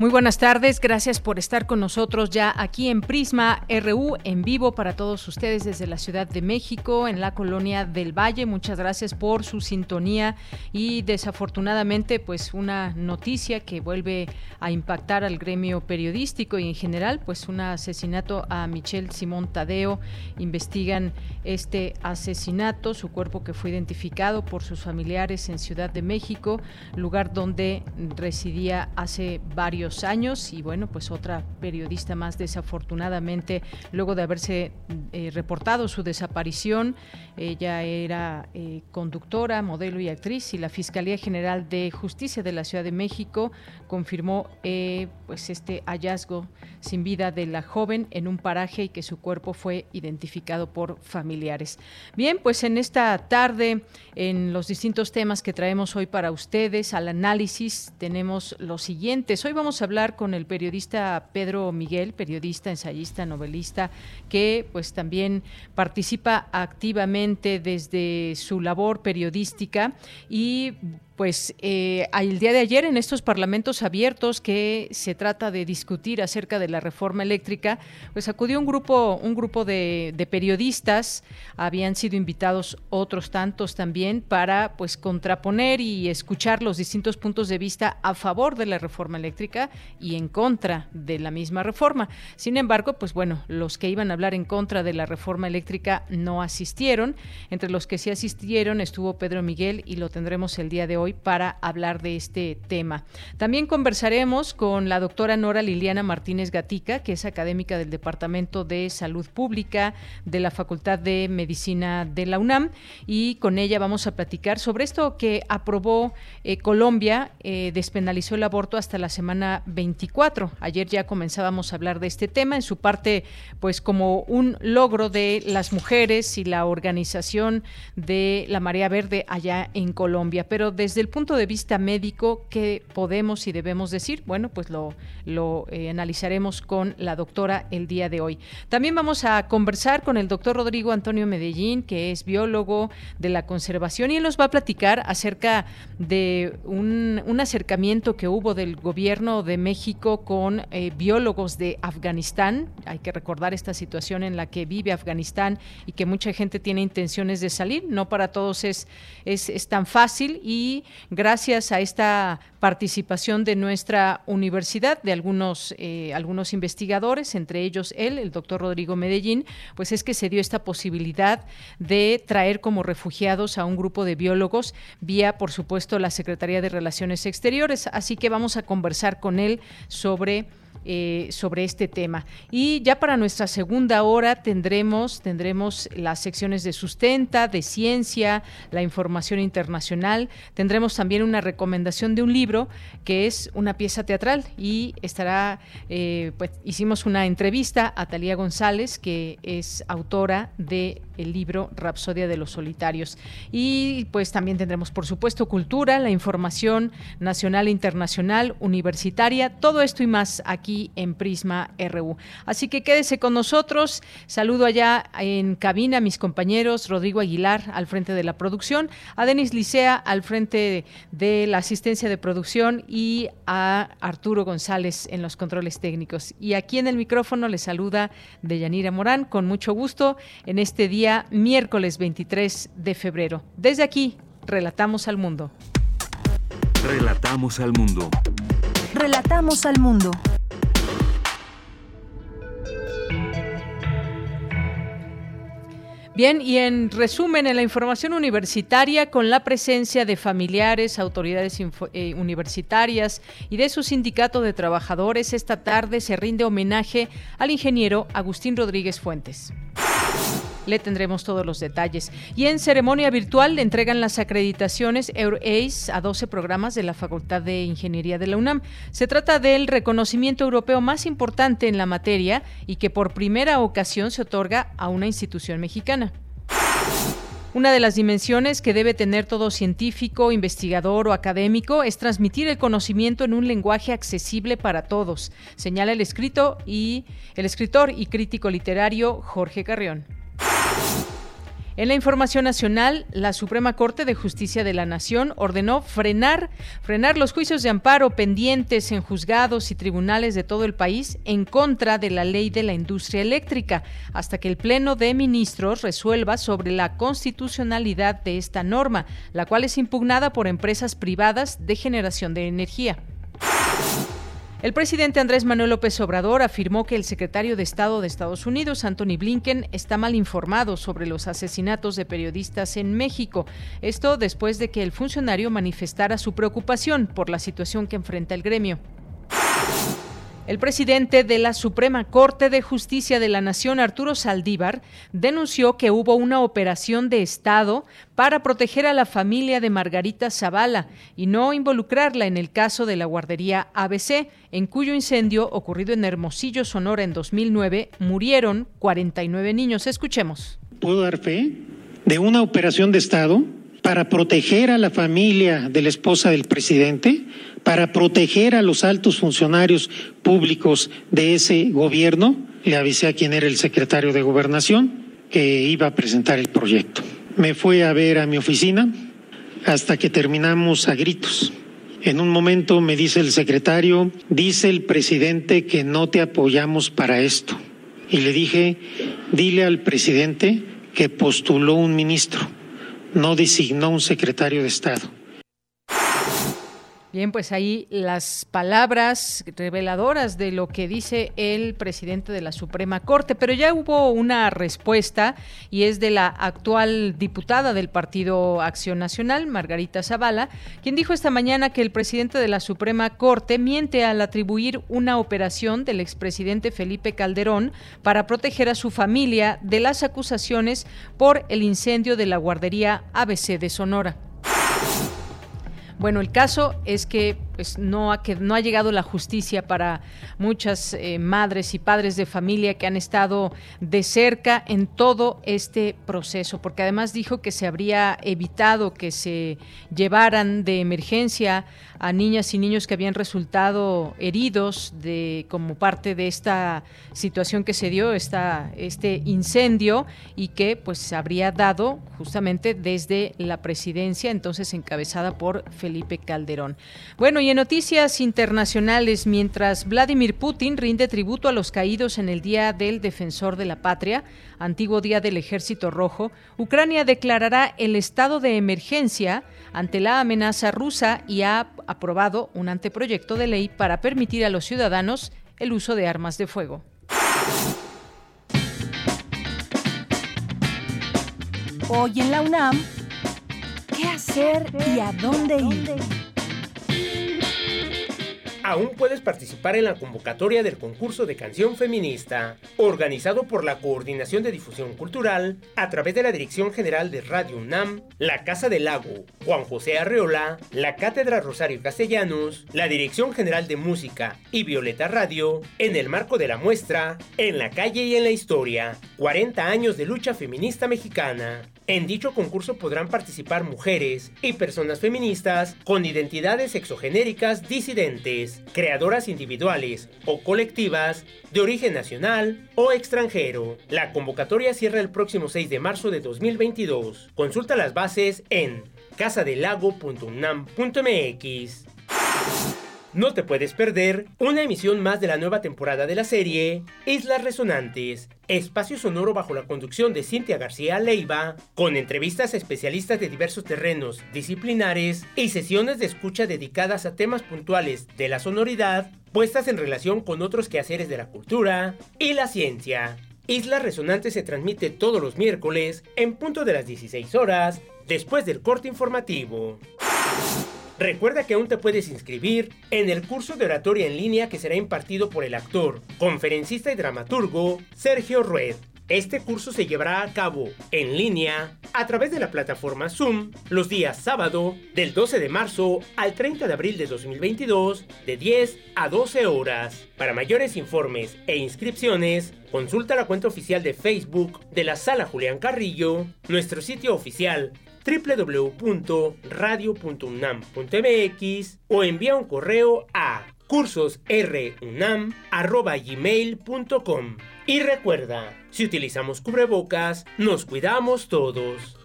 Muy buenas tardes, gracias por estar con nosotros ya aquí en Prisma RU en vivo para todos ustedes desde la Ciudad de México, en la colonia del Valle. Muchas gracias por su sintonía y desafortunadamente pues una noticia que vuelve a impactar al gremio periodístico y en general pues un asesinato a Michelle Simón Tadeo. Investigan este asesinato, su cuerpo que fue identificado por sus familiares en Ciudad de México, lugar donde residía hace varios años y bueno, pues otra periodista más desafortunadamente luego de haberse eh, reportado su desaparición, ella era eh, conductora, modelo y actriz y la Fiscalía General de Justicia de la Ciudad de México confirmó eh, pues este hallazgo sin vida de la joven en un paraje y que su cuerpo fue identificado por familiares. Bien, pues en esta tarde en los distintos temas que traemos hoy para ustedes al análisis tenemos los siguientes. Hoy vamos hablar con el periodista Pedro Miguel, periodista, ensayista, novelista, que pues también participa activamente desde su labor periodística y pues eh, el día de ayer en estos parlamentos abiertos que se trata de discutir acerca de la reforma eléctrica, pues acudió un grupo, un grupo de, periodistas, habían sido invitados otros tantos también para pues contraponer y escuchar los distintos puntos de vista a favor de la reforma eléctrica y en contra de la misma reforma. Sin embargo, pues bueno, los que iban a hablar en contra de la reforma eléctrica no asistieron. Entre los que sí asistieron estuvo Pedro Miguel y lo tendremos el día de hoy para hablar de este tema. También conversaremos con la doctora Nora Liliana Martínez Gatica, que es académica del Departamento de Salud Pública de la Facultad de Medicina de la UNAM y con ella vamos a platicar sobre esto que aprobó eh, Colombia, eh, despenalizó el aborto hasta la semana 24. Ayer ya comenzábamos a hablar de este tema, en su parte pues como un logro de las mujeres y la organización de la Marea Verde allá en Colombia, pero desde desde el punto de vista médico, ¿qué podemos y debemos decir? Bueno, pues lo, lo eh, analizaremos con la doctora el día de hoy. También vamos a conversar con el doctor Rodrigo Antonio Medellín, que es biólogo de la conservación, y él nos va a platicar acerca de un, un acercamiento que hubo del gobierno de México con eh, biólogos de Afganistán. Hay que recordar esta situación en la que vive Afganistán y que mucha gente tiene intenciones de salir. No para todos es, es, es tan fácil y gracias a esta participación de nuestra universidad, de algunos, eh, algunos investigadores, entre ellos él, el doctor Rodrigo Medellín, pues es que se dio esta posibilidad de traer como refugiados a un grupo de biólogos vía, por supuesto, la Secretaría de Relaciones Exteriores. Así que vamos a conversar con él sobre eh, sobre este tema. Y ya para nuestra segunda hora tendremos, tendremos las secciones de sustenta, de ciencia, la información internacional. Tendremos también una recomendación de un libro que es una pieza teatral y estará, eh, pues hicimos una entrevista a Talía González, que es autora de el libro Rapsodia de los Solitarios. Y pues también tendremos, por supuesto, cultura, la información nacional e internacional, universitaria, todo esto y más aquí en Prisma RU. Así que quédese con nosotros. Saludo allá en cabina a mis compañeros Rodrigo Aguilar al frente de la producción, a Denis Licea al frente de la asistencia de producción y a Arturo González en los controles técnicos. Y aquí en el micrófono le saluda Deyanira Morán con mucho gusto en este día miércoles 23 de febrero. Desde aquí, relatamos al mundo. Relatamos al mundo. Relatamos al mundo. Bien, y en resumen, en la información universitaria, con la presencia de familiares, autoridades eh, universitarias y de su sindicato de trabajadores, esta tarde se rinde homenaje al ingeniero Agustín Rodríguez Fuentes. Le tendremos todos los detalles. Y en ceremonia virtual le entregan las acreditaciones EURACE a 12 programas de la Facultad de Ingeniería de la UNAM. Se trata del reconocimiento europeo más importante en la materia y que por primera ocasión se otorga a una institución mexicana. Una de las dimensiones que debe tener todo científico, investigador o académico es transmitir el conocimiento en un lenguaje accesible para todos, señala el escrito y el escritor y crítico literario Jorge Carrión. En la información nacional, la Suprema Corte de Justicia de la Nación ordenó frenar, frenar los juicios de amparo pendientes en juzgados y tribunales de todo el país en contra de la ley de la industria eléctrica, hasta que el Pleno de Ministros resuelva sobre la constitucionalidad de esta norma, la cual es impugnada por empresas privadas de generación de energía. El presidente Andrés Manuel López Obrador afirmó que el secretario de Estado de Estados Unidos, Anthony Blinken, está mal informado sobre los asesinatos de periodistas en México. Esto después de que el funcionario manifestara su preocupación por la situación que enfrenta el gremio. El presidente de la Suprema Corte de Justicia de la Nación, Arturo Saldívar, denunció que hubo una operación de Estado para proteger a la familia de Margarita Zavala y no involucrarla en el caso de la guardería ABC, en cuyo incendio ocurrido en Hermosillo, Sonora, en 2009, murieron 49 niños. Escuchemos. ¿Puedo dar fe de una operación de Estado para proteger a la familia de la esposa del presidente? Para proteger a los altos funcionarios públicos de ese gobierno. Le avisé a quien era el secretario de gobernación que iba a presentar el proyecto. Me fue a ver a mi oficina hasta que terminamos a gritos. En un momento me dice el secretario, dice el presidente que no te apoyamos para esto. Y le dije, dile al presidente que postuló un ministro, no designó un secretario de Estado. Bien, pues ahí las palabras reveladoras de lo que dice el presidente de la Suprema Corte, pero ya hubo una respuesta y es de la actual diputada del Partido Acción Nacional, Margarita Zavala, quien dijo esta mañana que el presidente de la Suprema Corte miente al atribuir una operación del expresidente Felipe Calderón para proteger a su familia de las acusaciones por el incendio de la guardería ABC de Sonora. Bueno, el caso es que pues no ha, que no ha llegado la justicia para muchas eh, madres y padres de familia que han estado de cerca en todo este proceso, porque además dijo que se habría evitado que se llevaran de emergencia a niñas y niños que habían resultado heridos de como parte de esta situación que se dio, esta, este incendio y que pues se habría dado justamente desde la presidencia entonces encabezada por Felipe Calderón. Bueno, en noticias internacionales, mientras Vladimir Putin rinde tributo a los caídos en el Día del Defensor de la Patria, antiguo Día del Ejército Rojo, Ucrania declarará el estado de emergencia ante la amenaza rusa y ha aprobado un anteproyecto de ley para permitir a los ciudadanos el uso de armas de fuego. Hoy en la UNAM, ¿qué hacer y a dónde ir? Aún puedes participar en la convocatoria del concurso de canción feminista, organizado por la Coordinación de Difusión Cultural a través de la Dirección General de Radio UNAM, la Casa del Lago, Juan José Arreola, la Cátedra Rosario Castellanos, la Dirección General de Música y Violeta Radio, en el marco de la muestra En la calle y en la historia, 40 años de lucha feminista mexicana. En dicho concurso podrán participar mujeres y personas feministas con identidades exogenéricas disidentes, creadoras individuales o colectivas de origen nacional o extranjero. La convocatoria cierra el próximo 6 de marzo de 2022. Consulta las bases en casadelago.unam.mx. No te puedes perder una emisión más de la nueva temporada de la serie Islas Resonantes, espacio sonoro bajo la conducción de Cintia García Leiva, con entrevistas a especialistas de diversos terrenos disciplinares y sesiones de escucha dedicadas a temas puntuales de la sonoridad puestas en relación con otros quehaceres de la cultura y la ciencia. Isla Resonante se transmite todos los miércoles en punto de las 16 horas después del corte informativo. Recuerda que aún te puedes inscribir en el curso de oratoria en línea que será impartido por el actor, conferencista y dramaturgo Sergio Rued. Este curso se llevará a cabo en línea a través de la plataforma Zoom los días sábado del 12 de marzo al 30 de abril de 2022 de 10 a 12 horas. Para mayores informes e inscripciones, consulta la cuenta oficial de Facebook de la Sala Julián Carrillo, nuestro sitio oficial www.radio.unam.mx o envía un correo a cursosrunam.gmail.com Y recuerda, si utilizamos cubrebocas, nos cuidamos todos.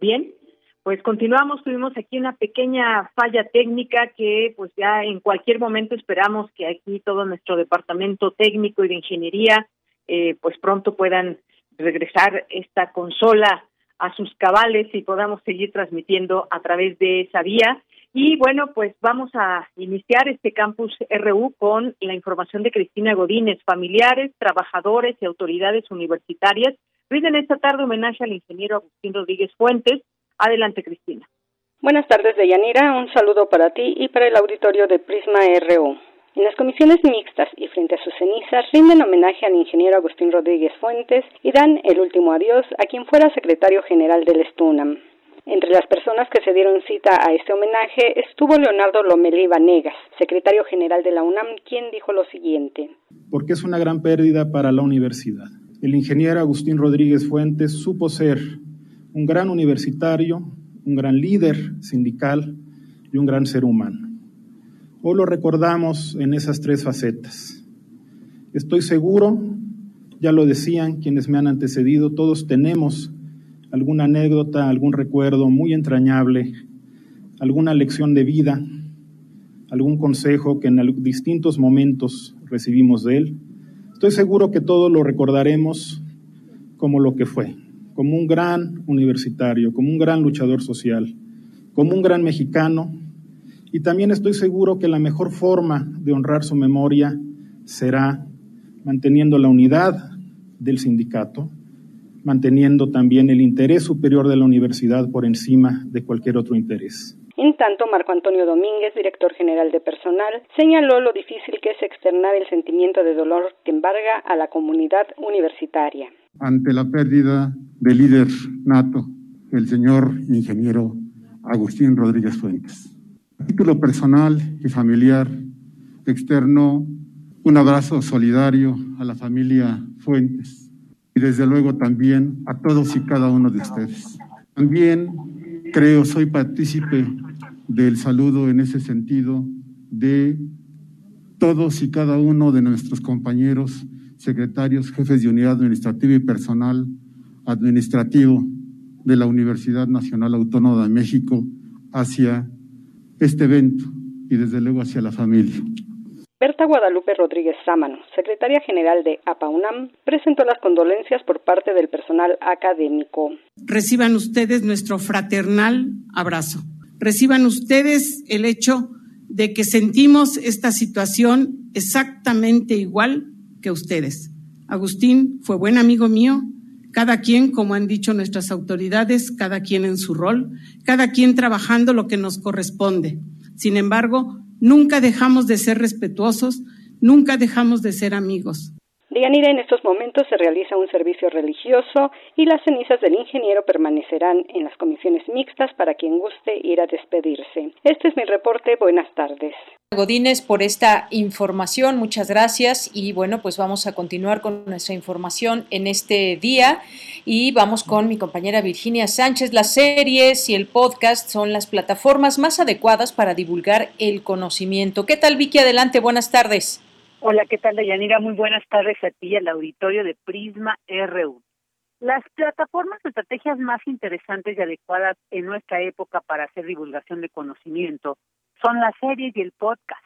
Bien, pues continuamos, tuvimos aquí una pequeña falla técnica que pues ya en cualquier momento esperamos que aquí todo nuestro departamento técnico y de ingeniería eh, pues pronto puedan regresar esta consola a sus cabales y podamos seguir transmitiendo a través de esa vía. Y bueno, pues vamos a iniciar este campus RU con la información de Cristina Godínez. Familiares, trabajadores y autoridades universitarias rinden esta tarde homenaje al ingeniero Agustín Rodríguez Fuentes. Adelante, Cristina. Buenas tardes, Deyanira. Un saludo para ti y para el auditorio de Prisma RU. En las comisiones mixtas y frente a sus cenizas rinden homenaje al ingeniero Agustín Rodríguez Fuentes y dan el último adiós a quien fuera secretario general del Estunam. Entre las personas que se dieron cita a este homenaje estuvo Leonardo Lomelí Vanegas, secretario general de la UNAM, quien dijo lo siguiente. Porque es una gran pérdida para la universidad. El ingeniero Agustín Rodríguez Fuentes supo ser un gran universitario, un gran líder sindical y un gran ser humano. Hoy lo recordamos en esas tres facetas. Estoy seguro, ya lo decían quienes me han antecedido, todos tenemos alguna anécdota, algún recuerdo muy entrañable, alguna lección de vida, algún consejo que en distintos momentos recibimos de él. Estoy seguro que todos lo recordaremos como lo que fue, como un gran universitario, como un gran luchador social, como un gran mexicano y también estoy seguro que la mejor forma de honrar su memoria será manteniendo la unidad del sindicato, manteniendo también el interés superior de la universidad por encima de cualquier otro interés. En tanto, Marco Antonio Domínguez, director general de personal, señaló lo difícil que es externar el sentimiento de dolor que embarga a la comunidad universitaria. Ante la pérdida del líder nato, el señor ingeniero Agustín Rodríguez Fuentes título personal y familiar, externo un abrazo solidario a la familia Fuentes y desde luego también a todos y cada uno de ustedes. También creo soy partícipe del saludo en ese sentido de todos y cada uno de nuestros compañeros secretarios, jefes de unidad administrativa y personal administrativo de la Universidad Nacional Autónoma de México hacia este evento y desde luego hacia la familia. Berta Guadalupe Rodríguez Sámano, secretaria general de APAUNAM, presentó las condolencias por parte del personal académico. Reciban ustedes nuestro fraternal abrazo. Reciban ustedes el hecho de que sentimos esta situación exactamente igual que ustedes. Agustín fue buen amigo mío, cada quien, como han dicho nuestras autoridades, cada quien en su rol, cada quien trabajando lo que nos corresponde. Sin embargo, nunca dejamos de ser respetuosos, nunca dejamos de ser amigos. Deyanira, en estos momentos se realiza un servicio religioso y las cenizas del ingeniero permanecerán en las comisiones mixtas para quien guste ir a despedirse. Este es mi reporte. Buenas tardes. Godínez por esta información, muchas gracias y bueno, pues vamos a continuar con nuestra información en este día y vamos con mi compañera Virginia Sánchez. Las series y el podcast son las plataformas más adecuadas para divulgar el conocimiento. ¿Qué tal Vicky? Adelante, buenas tardes. Hola, ¿qué tal, Dayanira? Muy buenas tardes a ti y al auditorio de Prisma RU. Las plataformas o estrategias más interesantes y adecuadas en nuestra época para hacer divulgación de conocimiento son las series y el podcast,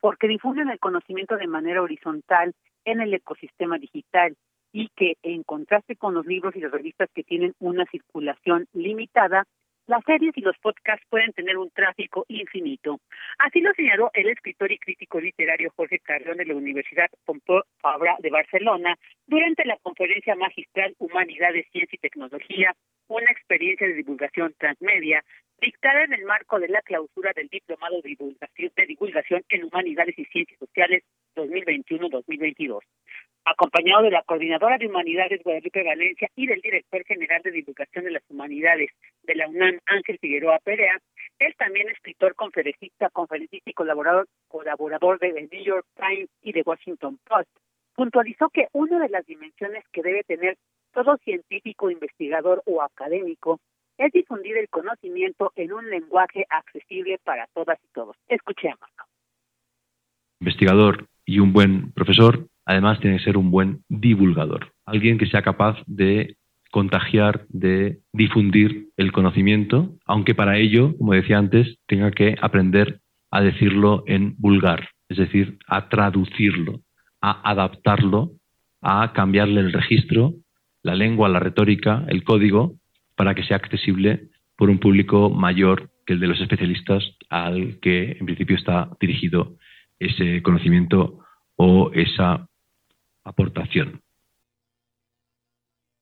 porque difunden el conocimiento de manera horizontal en el ecosistema digital y que, en contraste con los libros y las revistas que tienen una circulación limitada, las series y los podcasts pueden tener un tráfico infinito. Así lo señaló el escritor y crítico literario Jorge Carrión de la Universidad Pompeu Fabra de Barcelona durante la conferencia magistral Humanidades, Ciencia y Tecnología, una experiencia de divulgación transmedia, dictada en el marco de la clausura del Diplomado de Divulgación, de en Humanidades y Ciencias Sociales 2021-2022 acompañado de la coordinadora de Humanidades Guadalupe Valencia y del director general de divulgación de las humanidades de la UNAM, Ángel Figueroa Perea. Él también escritor, conferencista, conferencista y colaborador, colaborador de The New York Times y de Washington Post. Puntualizó que una de las dimensiones que debe tener todo científico, investigador o académico es difundir el conocimiento en un lenguaje accesible para todas y todos. Escuchemos. Investigador y un buen profesor además tiene que ser un buen divulgador, alguien que sea capaz de contagiar, de difundir el conocimiento, aunque para ello, como decía antes, tenga que aprender a decirlo en vulgar, es decir, a traducirlo, a adaptarlo, a cambiarle el registro, la lengua, la retórica, el código, para que sea accesible por un público mayor que el de los especialistas al que en principio está dirigido ese conocimiento o esa aportación.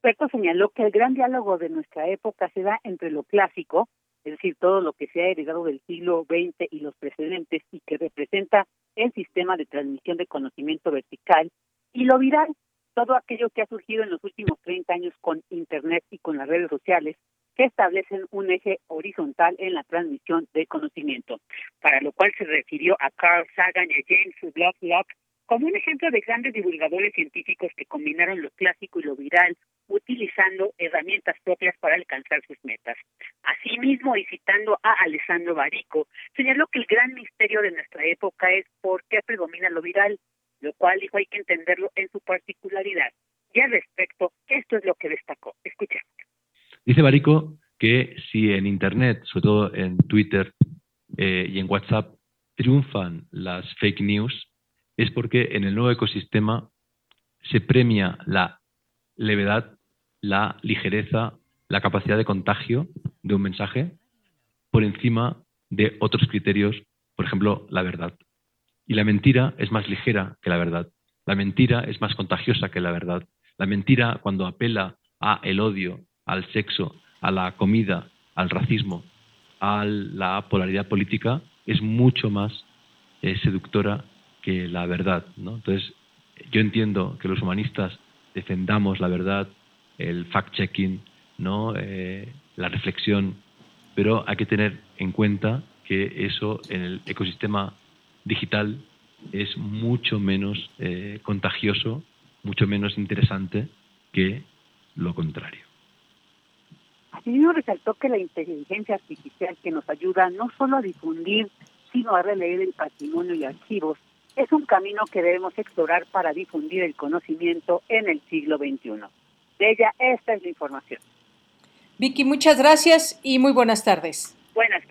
Peco señaló que el gran diálogo de nuestra época se da entre lo clásico, es decir, todo lo que se ha heredado del siglo XX y los precedentes y que representa el sistema de transmisión de conocimiento vertical, y lo viral, todo aquello que ha surgido en los últimos 30 años con Internet y con las redes sociales, que establecen un eje horizontal en la transmisión de conocimiento, para lo cual se refirió a Carl Sagan y a James Lovelock como un ejemplo de grandes divulgadores científicos que combinaron lo clásico y lo viral, utilizando herramientas propias para alcanzar sus metas. Asimismo, y citando a Alessandro Barico, señaló que el gran misterio de nuestra época es por qué predomina lo viral, lo cual dijo hay que entenderlo en su particularidad. Y al respecto, esto es lo que destacó. Escuchemos. Dice Barico que si en Internet, sobre todo en Twitter eh, y en WhatsApp, triunfan las fake news, es porque en el nuevo ecosistema se premia la levedad, la ligereza, la capacidad de contagio de un mensaje por encima de otros criterios, por ejemplo, la verdad. Y la mentira es más ligera que la verdad. La mentira es más contagiosa que la verdad. La mentira, cuando apela a el odio, al sexo, a la comida, al racismo, a la polaridad política, es mucho más eh, seductora que la verdad. Entonces, yo entiendo que los humanistas defendamos la verdad, el fact-checking, ¿no? Eh, la reflexión, pero hay que tener en cuenta que eso en el ecosistema digital es mucho menos eh, contagioso, mucho menos interesante que lo contrario. Asimismo resaltó que la inteligencia artificial que nos ayuda no solo a difundir, sino a releer el patrimonio y archivos, es un camino que debemos explorar para difundir el conocimiento en el siglo XXI. De ella, esta es la información. Vicky, muchas gracias y muy buenas tardes. Buenas tardes.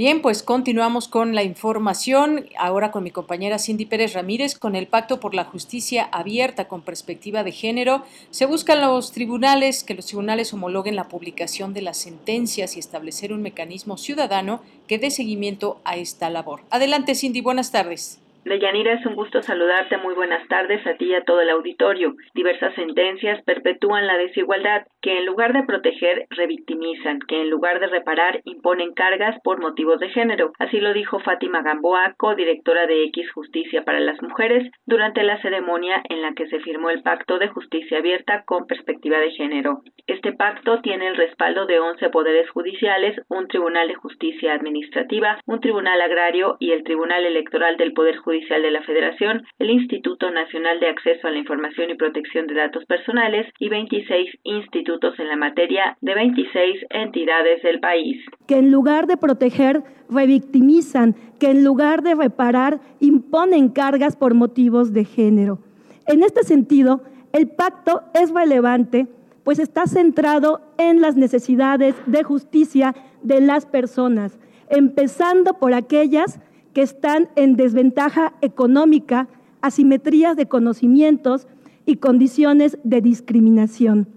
Bien, pues continuamos con la información, ahora con mi compañera Cindy Pérez Ramírez, con el Pacto por la Justicia Abierta con Perspectiva de Género. Se buscan los tribunales, que los tribunales homologuen la publicación de las sentencias y establecer un mecanismo ciudadano que dé seguimiento a esta labor. Adelante, Cindy, buenas tardes. Deyanira, es un gusto saludarte. Muy buenas tardes a ti y a todo el auditorio. Diversas sentencias perpetúan la desigualdad, que en lugar de proteger, revictimizan, que en lugar de reparar, imponen cargas por motivos de género. Así lo dijo Fátima Gamboa, codirectora de X Justicia para las Mujeres, durante la ceremonia en la que se firmó el Pacto de Justicia Abierta con perspectiva de género. Este pacto tiene el respaldo de 11 poderes judiciales, un Tribunal de Justicia Administrativa, un Tribunal Agrario y el Tribunal Electoral del Poder Judicial Judicial de la Federación, el Instituto Nacional de Acceso a la Información y Protección de Datos Personales y 26 institutos en la materia de 26 entidades del país. Que en lugar de proteger, revictimizan, que en lugar de reparar, imponen cargas por motivos de género. En este sentido, el pacto es relevante pues está centrado en las necesidades de justicia de las personas, empezando por aquellas que están en desventaja económica, asimetrías de conocimientos y condiciones de discriminación.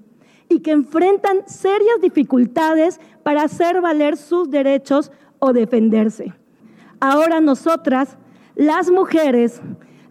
y que enfrentan serias dificultades para hacer valer sus derechos o defenderse. Ahora nosotras, las mujeres,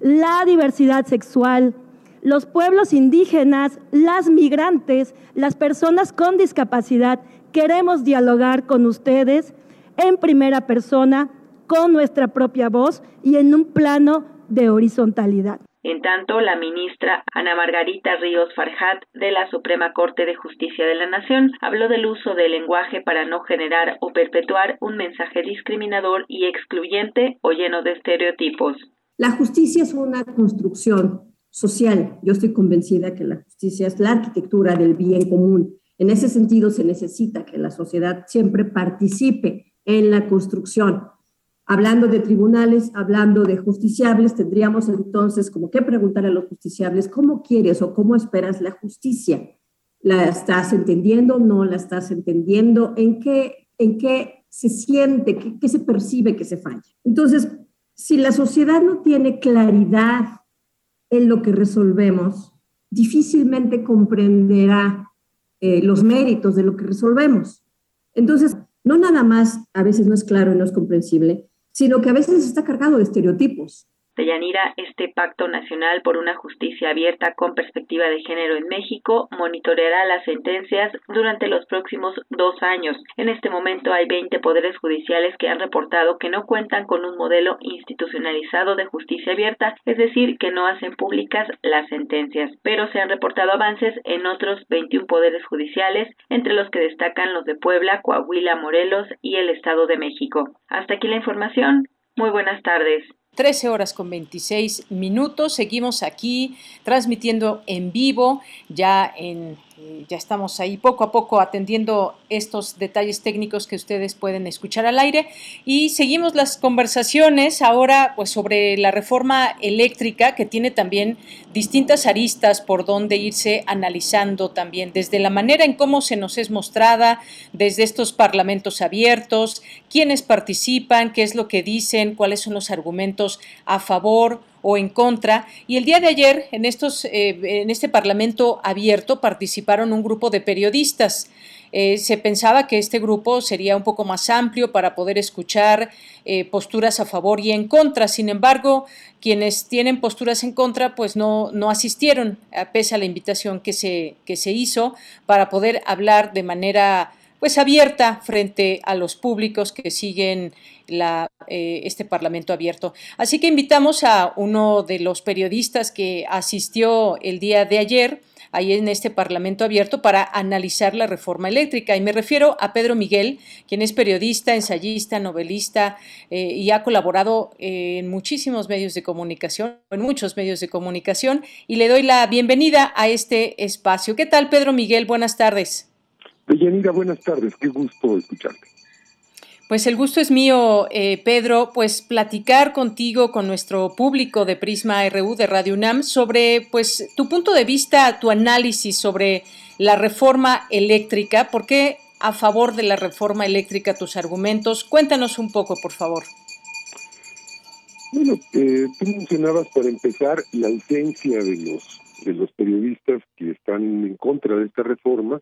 la diversidad sexual, los pueblos indígenas, las migrantes, las personas con discapacidad, queremos dialogar con ustedes en primera persona, con nuestra propia voz y en un plano de horizontalidad. En tanto, la ministra Ana Margarita Ríos Farjat de la Suprema Corte de Justicia de la Nación habló del uso del lenguaje para no generar o perpetuar un mensaje discriminador y excluyente o lleno de estereotipos. La justicia es una construcción social. Yo estoy convencida que la justicia es la arquitectura del bien común. En ese sentido, se necesita que la sociedad siempre participe en la construcción Hablando de tribunales, hablando de justiciables, tendríamos entonces como que preguntar a los justiciables, ¿cómo quieres o cómo esperas la justicia? ¿La estás entendiendo? ¿No la estás entendiendo? ¿En qué, en qué se siente? ¿Qué, se percibe que se falla? Entonces, si la sociedad no tiene claridad en lo que resolvemos, difícilmente comprenderá eh, los méritos de lo que resolvemos. Entonces, no nada más a veces no es claro y no es comprensible, sino que a veces está cargado de estereotipos. Deyanira, este Pacto Nacional por una Justicia Abierta con Perspectiva de Género en México monitoreará las sentencias durante los próximos dos años. En este momento hay 20 poderes judiciales que han reportado que no cuentan con un modelo institucionalizado de justicia abierta, es decir, que no hacen públicas las sentencias, pero se han reportado avances en otros 21 poderes judiciales, entre los que destacan los de Puebla, Coahuila, Morelos y el Estado de México. Hasta aquí la información. Muy buenas tardes. 13 horas con 26 minutos. Seguimos aquí transmitiendo en vivo, ya en eh, ya estamos ahí poco a poco atendiendo estos detalles técnicos que ustedes pueden escuchar al aire. Y seguimos las conversaciones ahora pues sobre la reforma eléctrica que tiene también distintas aristas por donde irse analizando también desde la manera en cómo se nos es mostrada, desde estos parlamentos abiertos, quiénes participan, qué es lo que dicen, cuáles son los argumentos a favor o en contra. Y el día de ayer, en, estos, eh, en este Parlamento abierto, participaron un grupo de periodistas. Eh, se pensaba que este grupo sería un poco más amplio para poder escuchar eh, posturas a favor y en contra. Sin embargo, quienes tienen posturas en contra, pues no, no asistieron, a pese a la invitación que se, que se hizo para poder hablar de manera pues abierta frente a los públicos que siguen eh, este Parlamento abierto. Así que invitamos a uno de los periodistas que asistió el día de ayer ahí en este Parlamento abierto para analizar la reforma eléctrica. Y me refiero a Pedro Miguel, quien es periodista, ensayista, novelista eh, y ha colaborado en muchísimos medios de comunicación, en muchos medios de comunicación, y le doy la bienvenida a este espacio. ¿Qué tal, Pedro Miguel? Buenas tardes. Deyanira, buenas tardes, qué gusto escucharte. Pues el gusto es mío, eh, Pedro, pues platicar contigo, con nuestro público de Prisma RU de Radio UNAM, sobre pues tu punto de vista, tu análisis sobre la reforma eléctrica. ¿Por qué a favor de la reforma eléctrica tus argumentos? Cuéntanos un poco, por favor. Bueno, eh, tú mencionabas para empezar la ausencia de los de los periodistas que están en contra de esta reforma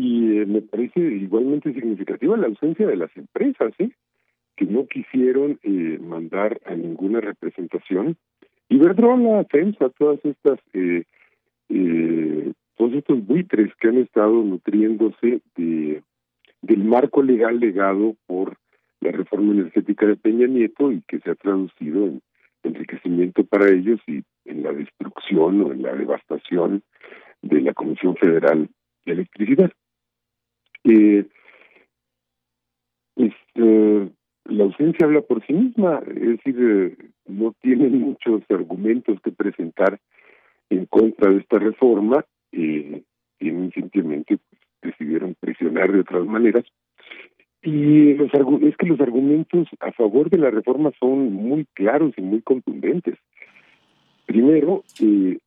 y eh, me parece igualmente significativa la ausencia de las empresas, ¿eh? que no quisieron eh, mandar a ninguna representación. Y Verdrola, FEMSA, todas estas, eh, eh, todos estos buitres que han estado nutriéndose de, del marco legal legado por la reforma energética de Peña Nieto y que se ha traducido en enriquecimiento para ellos y en la destrucción o en la devastación de la Comisión Federal de Electricidad. Eh, este, la ausencia habla por sí misma, es decir, eh, no tienen muchos argumentos que presentar en contra de esta reforma, eh, y simplemente pues, decidieron presionar de otras maneras. Y los, es que los argumentos a favor de la reforma son muy claros y muy contundentes. Primero, eh,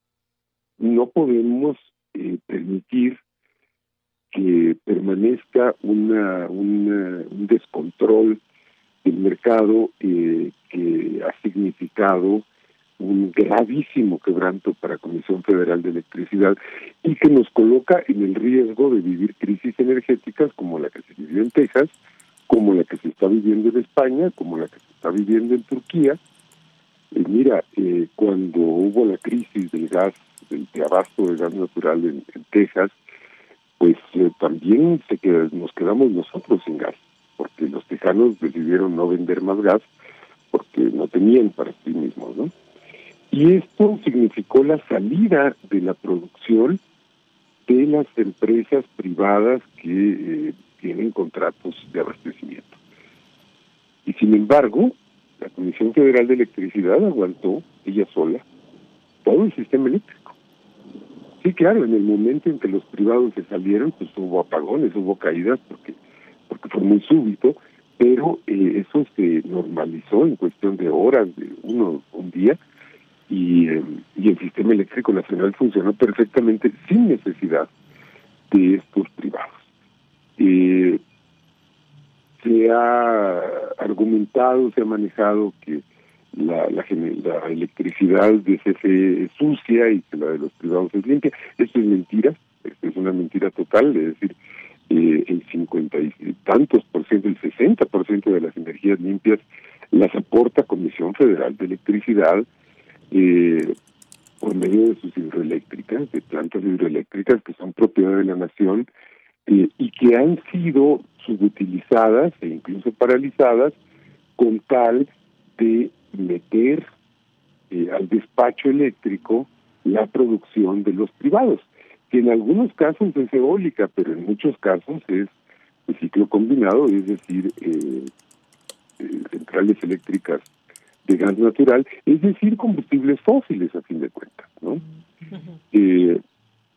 no podemos eh, permitir que permanezca una, un descontrol del mercado eh, que ha significado un gravísimo quebranto para Comisión Federal de Electricidad y que nos coloca en el riesgo de vivir crisis energéticas como la que se vivió en Texas, como la que se está viviendo en España, como la que se está viviendo en Turquía. Mira, eh, cuando hubo la crisis del gas, del de abasto de gas natural en, Texas, pues eh, también se nos quedamos nosotros sin gas, porque los tejanos decidieron no vender más gas porque no tenían para sí mismos, ¿no? Y esto significó la salida de la producción de las empresas privadas que eh, tienen contratos de abastecimiento. Y sin embargo, la Comisión Federal de Electricidad aguantó ella sola todo el sistema eléctrico. Sí, claro, en el momento en que los privados se salieron, pues hubo apagones, hubo caídas porque porque fue muy súbito, pero eh, eso se normalizó en cuestión de horas, de uno un día, y, eh, y el sistema eléctrico nacional funcionó perfectamente sin necesidad de estos privados. Eh, se ha argumentado, se ha manejado que la, la, electricidad de CFE es sucia y que la de los privados es limpia. Esto es mentira, esto es una mentira total, es decir, eh, el cincuenta y tantos por ciento, el 60 por ciento de las energías limpias las aporta Comisión Federal de Electricidad eh, por medio de sus hidroeléctricas, de plantas hidroeléctricas que son propiedad de la nación eh, y que han sido subutilizadas e incluso paralizadas con tal de meter eh, al despacho eléctrico la producción de los privados, que en algunos casos es eólica, pero en muchos casos es de ciclo combinado, es decir, eh, centrales eléctricas de gas natural, es decir, combustibles fósiles a fin de cuentas, ¿no? eh,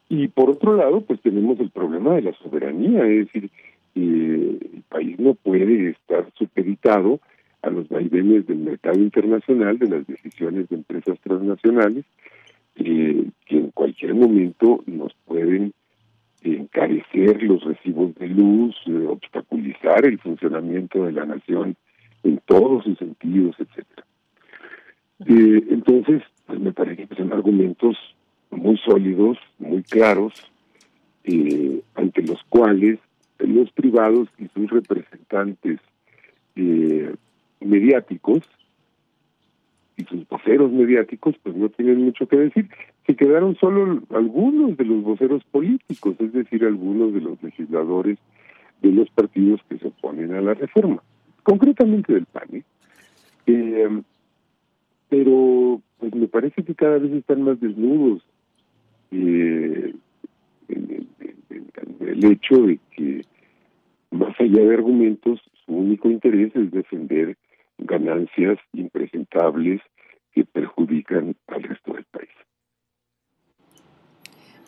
y por otro lado, pues tenemos el problema de la soberanía, es decir, eh, el país no puede estar supeditado a los vaivenes del mercado internacional, de las decisiones de empresas transnacionales, eh, que en cualquier momento nos pueden encarecer los recibos de luz, eh, obstaculizar el funcionamiento de la nación en todos sus sentidos, etcétera. Eh, entonces, pues me parece que son argumentos muy sólidos, muy claros, eh, ante los cuales los privados y sus representantes mediáticos y sus voceros mediáticos pues no tienen mucho que decir. Se quedaron solo algunos de los voceros políticos, es decir, algunos de los legisladores de los partidos que se oponen a la reforma, concretamente del PAN. ¿eh? eh pero pues me parece que cada vez están más desnudos eh, en, el hecho de que más allá de argumentos su único interés es defender ganancias impresentables que perjudican al resto del país.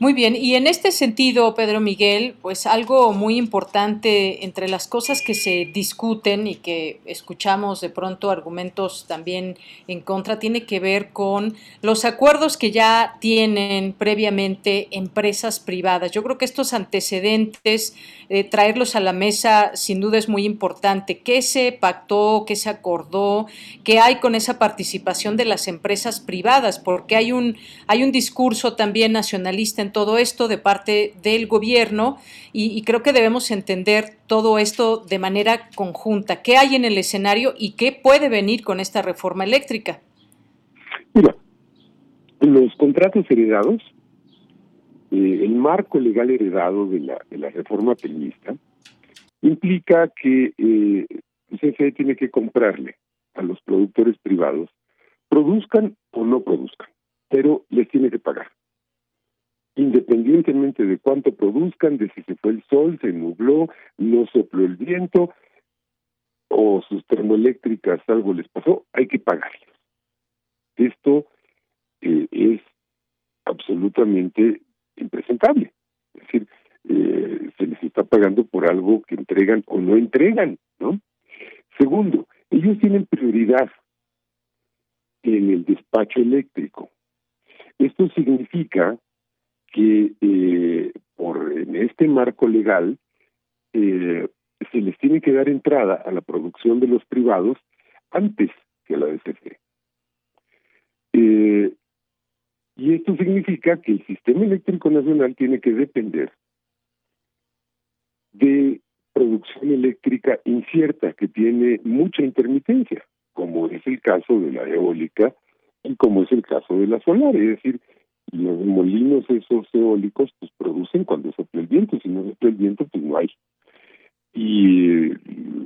Muy bien, y en este sentido, Pedro Miguel, pues algo muy importante entre las cosas que se discuten y que escuchamos de pronto argumentos también en contra, tiene que ver con los acuerdos que ya tienen previamente empresas privadas. Yo creo que estos antecedentes, eh, traerlos a la mesa, sin duda es muy importante. ¿Qué se pactó, qué se acordó, qué hay con esa participación de las empresas privadas? Porque hay un, hay un discurso también nacionalista todo esto de parte del gobierno y, creo que debemos entender todo esto de manera conjunta. ¿Qué hay en el escenario y qué puede venir con esta reforma eléctrica? Mira, los contratos heredados, eh, el marco legal heredado de la, de la reforma peñista, implica que eh, CFE tiene que comprarle a los productores privados, produzcan o no produzcan, pero les tiene que pagar independientemente de cuánto produzcan, de si se fue el sol, se nubló, no sopló el viento o sus termoeléctricas algo les pasó, hay que pagarles. Esto eh, es absolutamente impresentable. Es decir, eh, se les está pagando por algo que entregan o no entregan, ¿no? Segundo, ellos tienen prioridad en el despacho eléctrico. Esto significa que eh, por en este marco legal eh, se les tiene que dar entrada a la producción de los privados antes que la DCC. Eh, Y esto significa que el sistema eléctrico nacional tiene que depender de producción eléctrica incierta, que tiene mucha intermitencia, como es el caso de la eólica y como es el caso de la solar. Es decir, los molinos esos eólicos pues producen cuando sopla el viento, si no sopla el viento pues no hay. Y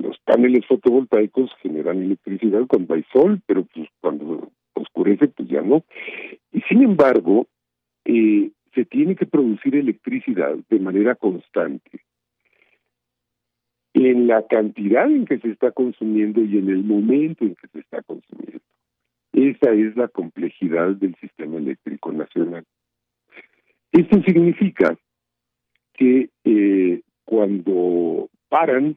los paneles fotovoltaicos generan electricidad cuando hay sol, pero pues cuando oscurece pues ya no. Y sin embargo, eh, se tiene que producir electricidad de manera constante en la cantidad en que se está consumiendo y en el momento en que se está consumiendo. Esa es la complejidad del sistema eléctrico nacional. Esto significa que eh, cuando paran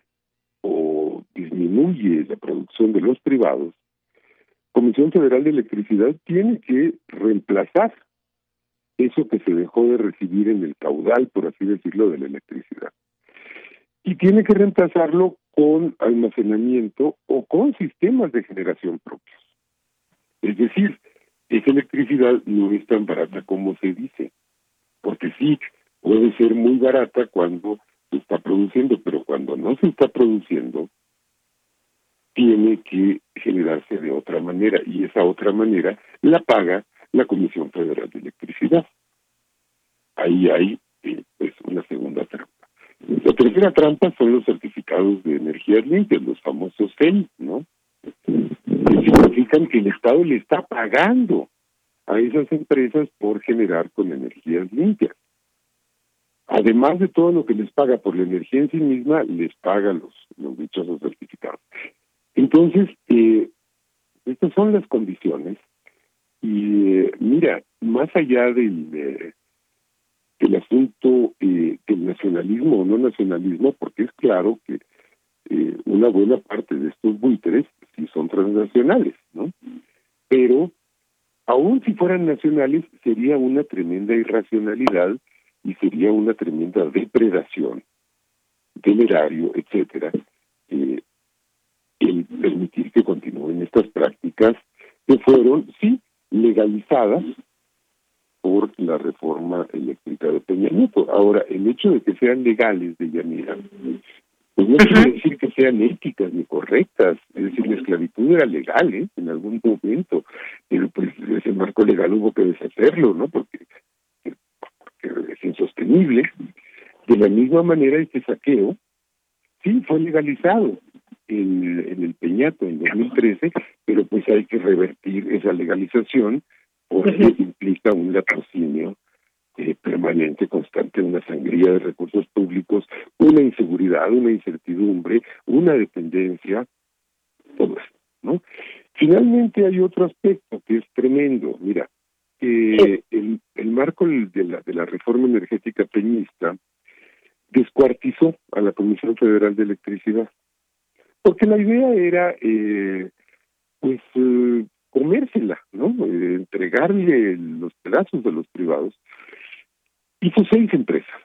o disminuye la producción de los privados, Comisión Federal de Electricidad tiene que reemplazar eso que se dejó de recibir en el caudal, por así decirlo, de la electricidad. Y tiene que reemplazarlo con almacenamiento o con sistemas de generación propios. Es decir, esa electricidad no es tan barata como se dice, porque sí, puede ser muy barata cuando se está produciendo, pero cuando no se está produciendo, tiene que generarse de otra manera, y esa otra manera la paga la Comisión Federal de Electricidad. Ahí hay eh, pues una segunda trampa. La tercera trampa son los certificados de energías limpias, los famosos CEL, ¿no? Que el Estado le está pagando a esas empresas por generar con energías limpias. Además de todo lo que les paga por la energía en sí misma, les paga los, los dichosos certificados. Entonces, eh, estas son las condiciones. Y eh, mira, más allá del, del asunto eh, del nacionalismo o no nacionalismo, porque es claro que eh, una buena parte de estos buitres sí son transnacionales, ¿no? Pero aún si fueran nacionales sería una tremenda irracionalidad y sería una tremenda depredación del erario, etcétera, eh, el permitir que continúen estas prácticas que fueron, sí, legalizadas por la reforma eléctrica de Peña Nieto. Ahora, el hecho de que sean legales de Yanira pues no quiere decir que sean éticas ni correctas, es decir, la esclavitud era legal ¿eh? en algún momento, pero pues ese marco legal hubo que deshacerlo, ¿no? Porque, porque es insostenible. De la misma manera, este saqueo, sí, fue legalizado en, en el Peñato en 2013, pero pues hay que revertir esa legalización porque implica un latrocinio eh, permanente, constante, una sangría de recursos públicos, una inseguridad, una incertidumbre, una dependencia, todo esto, ¿no? Finalmente hay otro aspecto que es tremendo. Mira, el, el marco de la, de la reforma energética peñista descuartizó a la Comisión Federal de Electricidad, porque la idea era, eh, pues, eh, comérsela, ¿no? Eh, entregarle los pedazos de los privados hizo seis empresas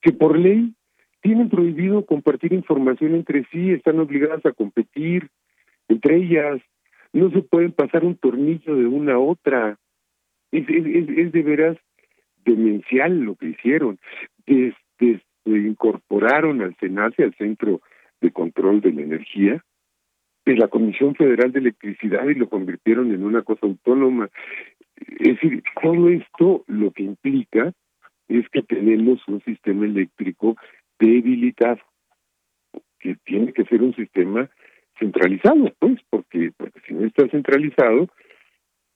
que por ley tienen prohibido compartir información entre sí, están obligadas a competir entre ellas, no se pueden pasar un tornillo de una a otra. Es, es, es de veras demencial lo que hicieron. Desde, incorporaron al SENACE, al Centro de Control de la Energía, de la Comisión Federal de Electricidad y lo convirtieron en una cosa autónoma. Es decir, todo esto lo que implica es que tenemos un sistema eléctrico debilitado, que tiene que ser un sistema centralizado, pues, porque, porque si no está centralizado,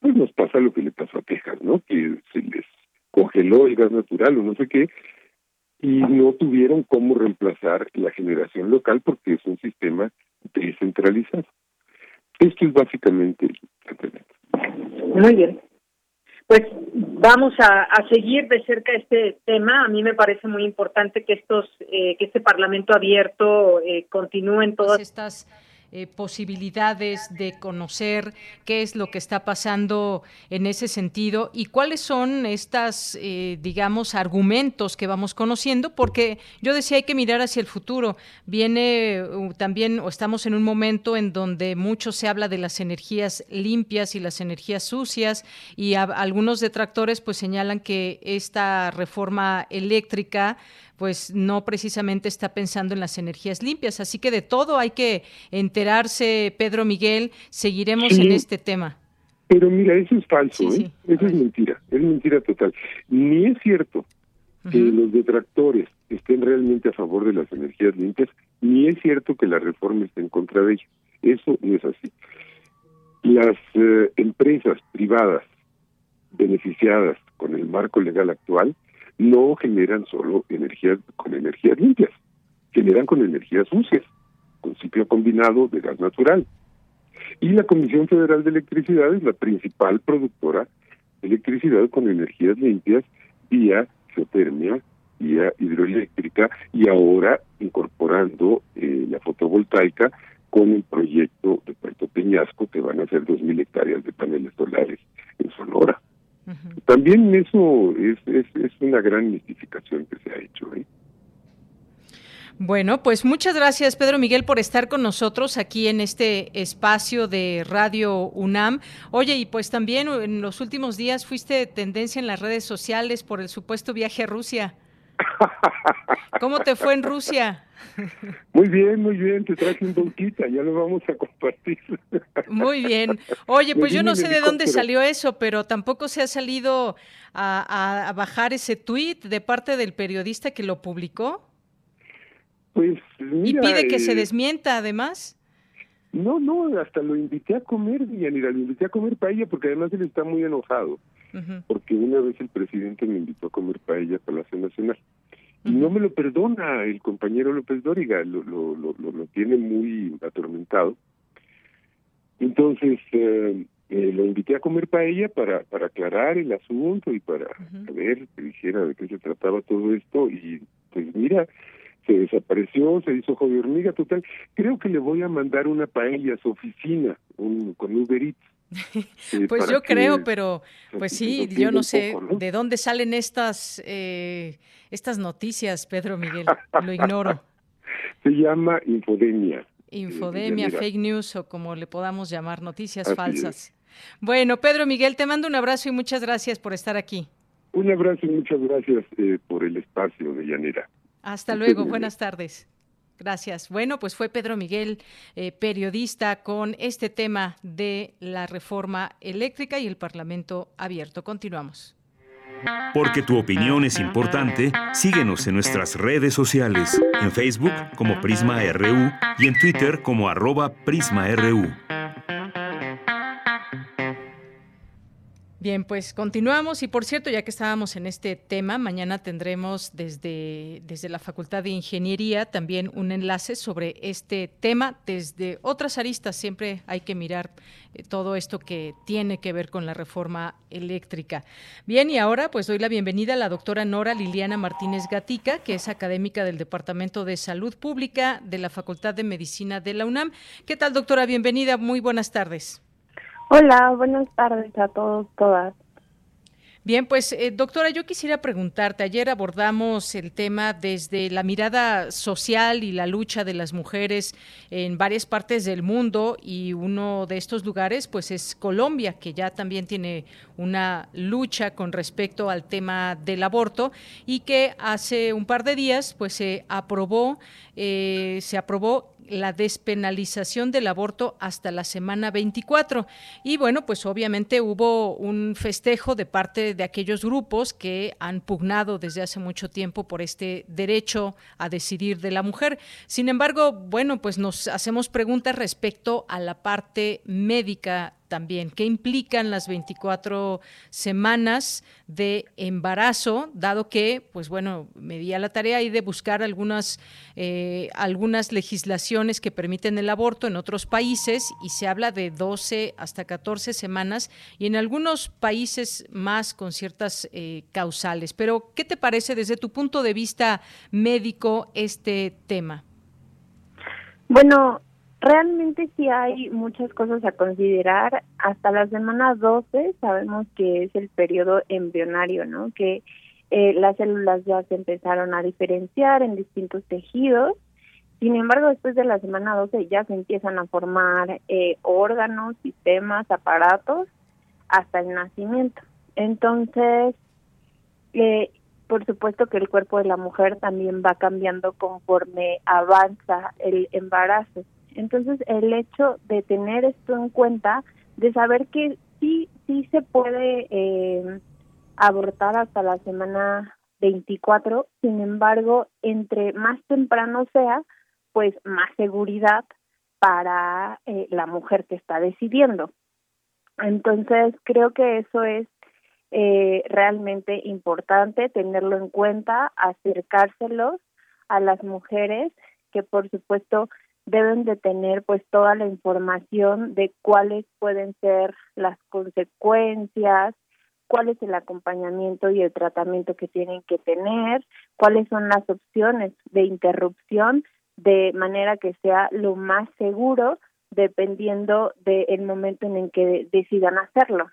pues nos pasa lo que le pasó a Texas, ¿no? Que se les congeló el gas natural o no sé qué, y no tuvieron cómo reemplazar la generación local porque es un sistema descentralizado. Esto es básicamente Muy bien pues vamos a, seguir de cerca este tema. A mí me parece muy importante que estos, eh, que este Parlamento abierto eh, continúe en todas estas eh, posibilidades de conocer qué es lo que está pasando en ese sentido y cuáles son estas, eh, digamos, argumentos que vamos conociendo, porque yo decía hay que mirar hacia el futuro. Viene también, o estamos en un momento en donde mucho se habla de las energías limpias y las energías sucias, y algunos detractores pues señalan que esta reforma eléctrica pues no precisamente está pensando en las energías limpias. Así que de todo hay que enterarse, Pedro Miguel, seguiremos en este tema. Pero mira, eso es falso, ¿eh? eso es mentira, es mentira total. Ni es cierto que los detractores estén realmente a favor de las energías limpias, ni es cierto que la reforma esté en contra de ellas. Eso no es así. Las eh, empresas privadas beneficiadas con el marco legal actual no generan solo energías con energías limpias, generan con energías sucias, ciclo combinado de gas natural. Y la Comisión Federal de Electricidad es la principal productora de electricidad con energías limpias vía geotermia, vía hidroeléctrica y ahora incorporando eh, la fotovoltaica con el proyecto de Puerto Peñasco que van a ser 2.000 hectáreas de paneles solares en Sonora. También eso es, es, una gran mistificación que se ha hecho. ¿eh? Bueno, pues muchas gracias Pedro Miguel por estar con nosotros aquí en este espacio de Radio UNAM. Oye, y pues también en los últimos días fuiste tendencia en las redes sociales por el supuesto viaje a Rusia. ¿Cómo te fue en Rusia? Muy bien, muy bien, te traje un bonquita, ya lo vamos a compartir. Muy bien. Oye, pues yo no sé de dónde salió eso, pero tampoco se ha salido a, bajar ese tuit de parte del periodista que lo publicó. Pues y pide que se eh, desmienta, además. No, no, hasta lo invité a comer, Villanira, lo invité a comer paella porque además él está muy enojado, porque una vez el presidente me invitó a comer paella para la Cena Nacional. Y no me lo perdona el compañero López Dóriga, lo, lo, lo, lo tiene muy atormentado. Entonces, eh, eh, lo invité a comer paella para, para aclarar el asunto y para saber que dijera de qué se trataba todo esto. Y pues mira, se desapareció, se hizo joven hormiga total. Creo que le voy a mandar una paella a su oficina un, con Uber Eats. pues yo creo, pero pues sí, yo no sé de dónde salen estas eh, estas noticias, Pedro Miguel. Lo ignoro. Se llama infodemia. Infodemia, fake news o como le podamos llamar, noticias falsas. Bueno, Pedro Miguel, te mando un abrazo y muchas gracias por estar aquí. Un abrazo y muchas gracias eh, por el espacio de Llanera. Hasta luego, buenas tardes. Gracias. Bueno, pues fue Pedro Miguel, eh, periodista, con este tema de la reforma eléctrica y el Parlamento abierto. Continuamos. Porque tu opinión es importante, síguenos en nuestras redes sociales, en Facebook como Prisma RU y en Twitter como arroba PrismaRU. Bien, pues continuamos y por cierto, ya que estábamos en este tema, mañana tendremos desde, desde la Facultad de Ingeniería también un enlace sobre este tema desde otras aristas. Siempre hay que mirar eh, todo esto que tiene que ver con la reforma eléctrica. Bien, y ahora pues doy la bienvenida a la doctora Nora Liliana Martínez Gatica, que es académica del Departamento de Salud Pública de la Facultad de Medicina de la UNAM. ¿Qué tal, doctora? Bienvenida, muy buenas tardes. Hola, buenas tardes a todos, todas. Bien, pues eh, doctora, yo quisiera preguntarte, ayer abordamos el tema desde la mirada social y la lucha de las mujeres en varias partes del mundo y uno de estos lugares pues es Colombia, que ya también tiene una lucha con respecto al tema del aborto y que hace un par de días pues se aprobó, eh, se aprobó la despenalización del aborto hasta la semana 24. Y bueno, pues obviamente hubo un festejo de parte de aquellos grupos que han pugnado desde hace mucho tiempo por este derecho a decidir de la mujer. Sin embargo, bueno, pues nos hacemos preguntas respecto a la parte médica también, qué implican las 24 semanas de embarazo, dado que, pues bueno, me di a la tarea ahí de buscar algunas, eh, algunas legislaciones que permiten el aborto en otros países y se habla de 12 hasta 14 semanas y en algunos países más con ciertas eh, causales. Pero, ¿qué te parece desde tu punto de vista médico este tema? Bueno, Realmente sí hay muchas cosas a considerar. Hasta la semana 12 sabemos que es el periodo embrionario, ¿no? Que eh, las células ya se empezaron a diferenciar en distintos tejidos. Sin embargo, después de la semana 12 ya se empiezan a formar eh, órganos, sistemas, aparatos hasta el nacimiento. Entonces, eh, por supuesto que el cuerpo de la mujer también va cambiando conforme avanza el embarazo. Entonces, el hecho de tener esto en cuenta, de saber que sí, sí se puede eh, abortar hasta la semana 24, sin embargo, entre más temprano sea, pues más seguridad para eh, la mujer que está decidiendo. Entonces, creo que eso es eh, realmente importante tenerlo en cuenta, acercárselos a las mujeres que por supuesto deben de tener pues toda la información de cuáles pueden ser las consecuencias, cuál es el acompañamiento y el tratamiento que tienen que tener, cuáles son las opciones de interrupción de manera que sea lo más seguro dependiendo del momento en el que decidan hacerlo.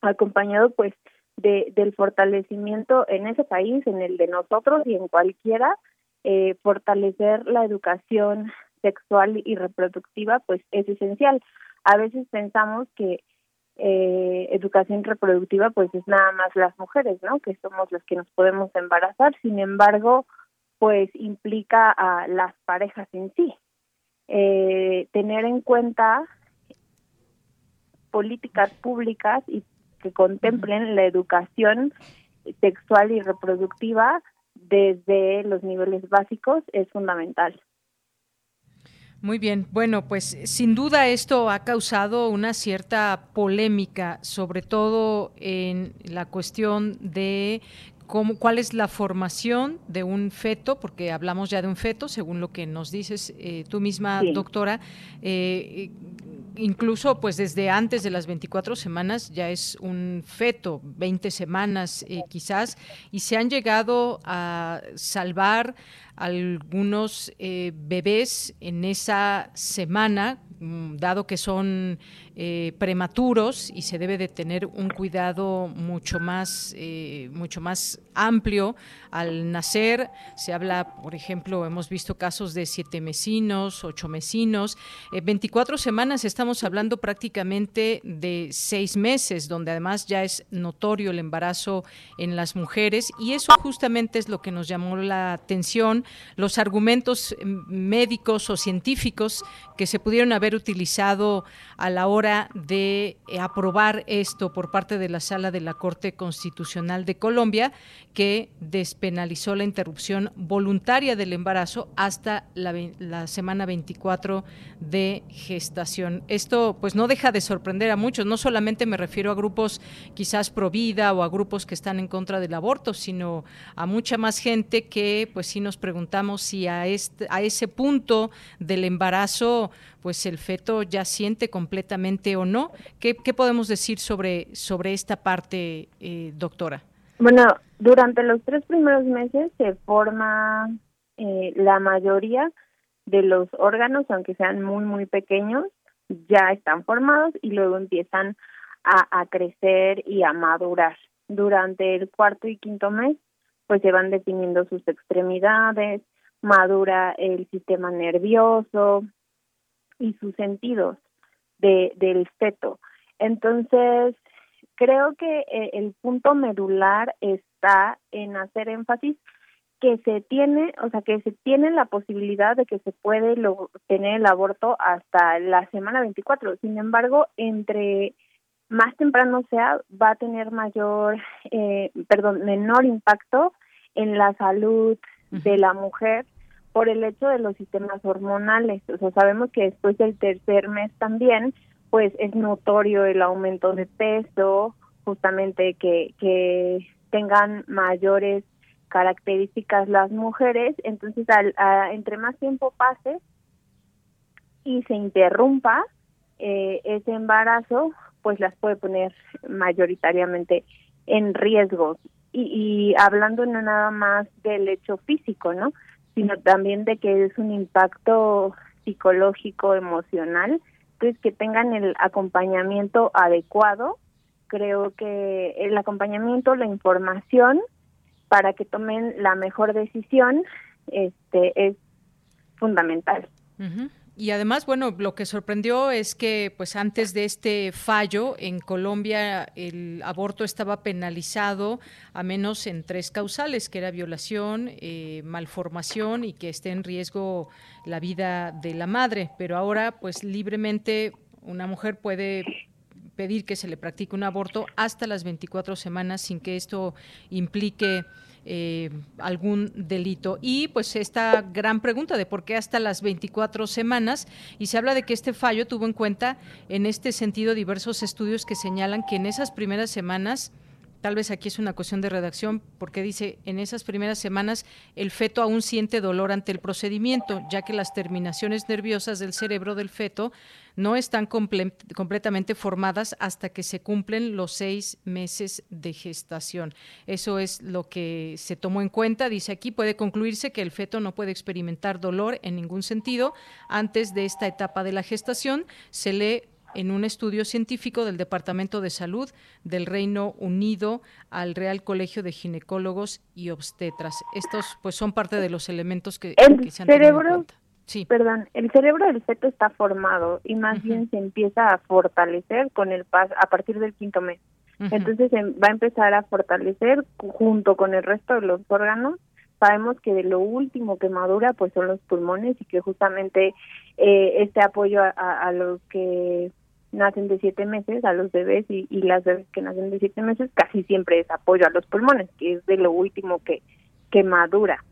Acompañado pues de, del fortalecimiento en ese país, en el de nosotros y en cualquiera, eh, fortalecer la educación sexual y reproductiva pues es esencial. A veces pensamos que eh, educación reproductiva pues es nada más las mujeres, ¿no? Que somos las que nos podemos embarazar. Sin embargo, pues implica a las parejas en sí. Eh, tener en cuenta políticas públicas y que contemplen la educación sexual y reproductiva desde los niveles básicos es fundamental. Muy bien, bueno, pues sin duda esto ha causado una cierta polémica, sobre todo en la cuestión de Cómo, cuál es la formación de un feto, porque hablamos ya de un feto, según lo que nos dices eh, tú misma, doctora, eh, incluso pues desde antes de las 24 semanas ya es un feto, 20 semanas eh, quizás, y se han llegado a salvar algunos eh, bebés en esa semana, mm, dado que son eh, prematuros y se debe de tener un cuidado mucho más, eh, mucho más amplio al nacer. Se habla, por ejemplo, hemos visto casos de siete mesinos, ocho mesinos. 24 semanas estamos hablando prácticamente de seis meses, donde además ya es notorio el embarazo en las mujeres y eso justamente es lo que nos llamó la atención, los argumentos médicos o científicos que se pudieron haber utilizado a la hora de eh, aprobar esto por parte de la Sala de la Corte Constitucional de Colombia, que despenalizó la interrupción voluntaria del embarazo hasta la, semana 24 de gestación. Esto pues no deja de sorprender a muchos, no solamente me refiero a grupos quizás pro vida o a grupos que están en contra del aborto, sino a mucha más gente que pues sí nos preguntamos si a, este, a ese punto del embarazo pues el feto ya siente completamente o no. ¿Qué, podemos decir sobre, sobre esta parte, eh, doctora? Bueno, durante los tres primeros meses se forma eh, la mayoría de los órganos, aunque sean muy, muy pequeños, ya están formados y luego empiezan a, a crecer y a madurar. Durante el cuarto y quinto mes, pues se van definiendo sus extremidades, madura el sistema nervioso, y sus sentidos de, del feto. Entonces, creo que eh, el punto medular está en hacer énfasis que se tiene, o sea, que se tiene la posibilidad de que se puede tener el aborto hasta la semana 24. Sin embargo, entre más temprano sea, va a tener mayor, eh, perdón, menor impacto en la salud de la mujer por el hecho de los sistemas hormonales. O sea, sabemos que después del tercer mes también, pues es notorio el aumento de peso, justamente que, que tengan mayores características las mujeres. Entonces, al, entre más tiempo pase y se interrumpa eh, ese embarazo, pues las puede poner mayoritariamente en riesgo. Y, y hablando no nada más del hecho físico, ¿no? sino también de que es un impacto psicológico, emocional, entonces que tengan el acompañamiento adecuado. Creo que el acompañamiento, la información para que tomen la mejor decisión, este es fundamental. Y además, bueno, lo que sorprendió es que, pues, antes de este fallo en Colombia el aborto estaba penalizado a menos en tres causales, que era violación, eh, malformación y que esté en riesgo la vida de la madre. Pero ahora, pues, libremente una mujer puede pedir que se le practique un aborto hasta las 24 semanas sin que esto implique eh, algún delito. Y pues esta gran pregunta de por qué hasta las 24 semanas, y se habla de que este fallo tuvo en cuenta en este sentido diversos estudios que señalan que en esas primeras semanas Tal vez aquí es una cuestión de redacción porque dice, en esas primeras semanas el feto aún siente dolor ante el procedimiento, ya que las terminaciones nerviosas del cerebro del feto no están completamente formadas hasta que se cumplen los seis meses de gestación. Eso es lo que se tomó en cuenta. Dice aquí, puede concluirse que el feto no puede experimentar dolor en ningún sentido antes de esta etapa de la gestación. Se le en un estudio científico del Departamento de Salud del Reino Unido al Real Colegio de Ginecólogos y Obstetras. Estos pues son parte de los elementos que, se han cerebro, tenido en cuenta. Sí. Perdón, el cerebro del feto está formado y más bien se empieza a fortalecer con el pas a partir del quinto mes. Entonces em, va a empezar a fortalecer junto con el resto de los órganos sabemos que de lo último que madura pues son los pulmones y que justamente eh, este apoyo a, a, los que nacen de siete meses, a los bebés y, las bebés que nacen de siete meses, casi siempre es apoyo a los pulmones, que es de lo último que, que madura.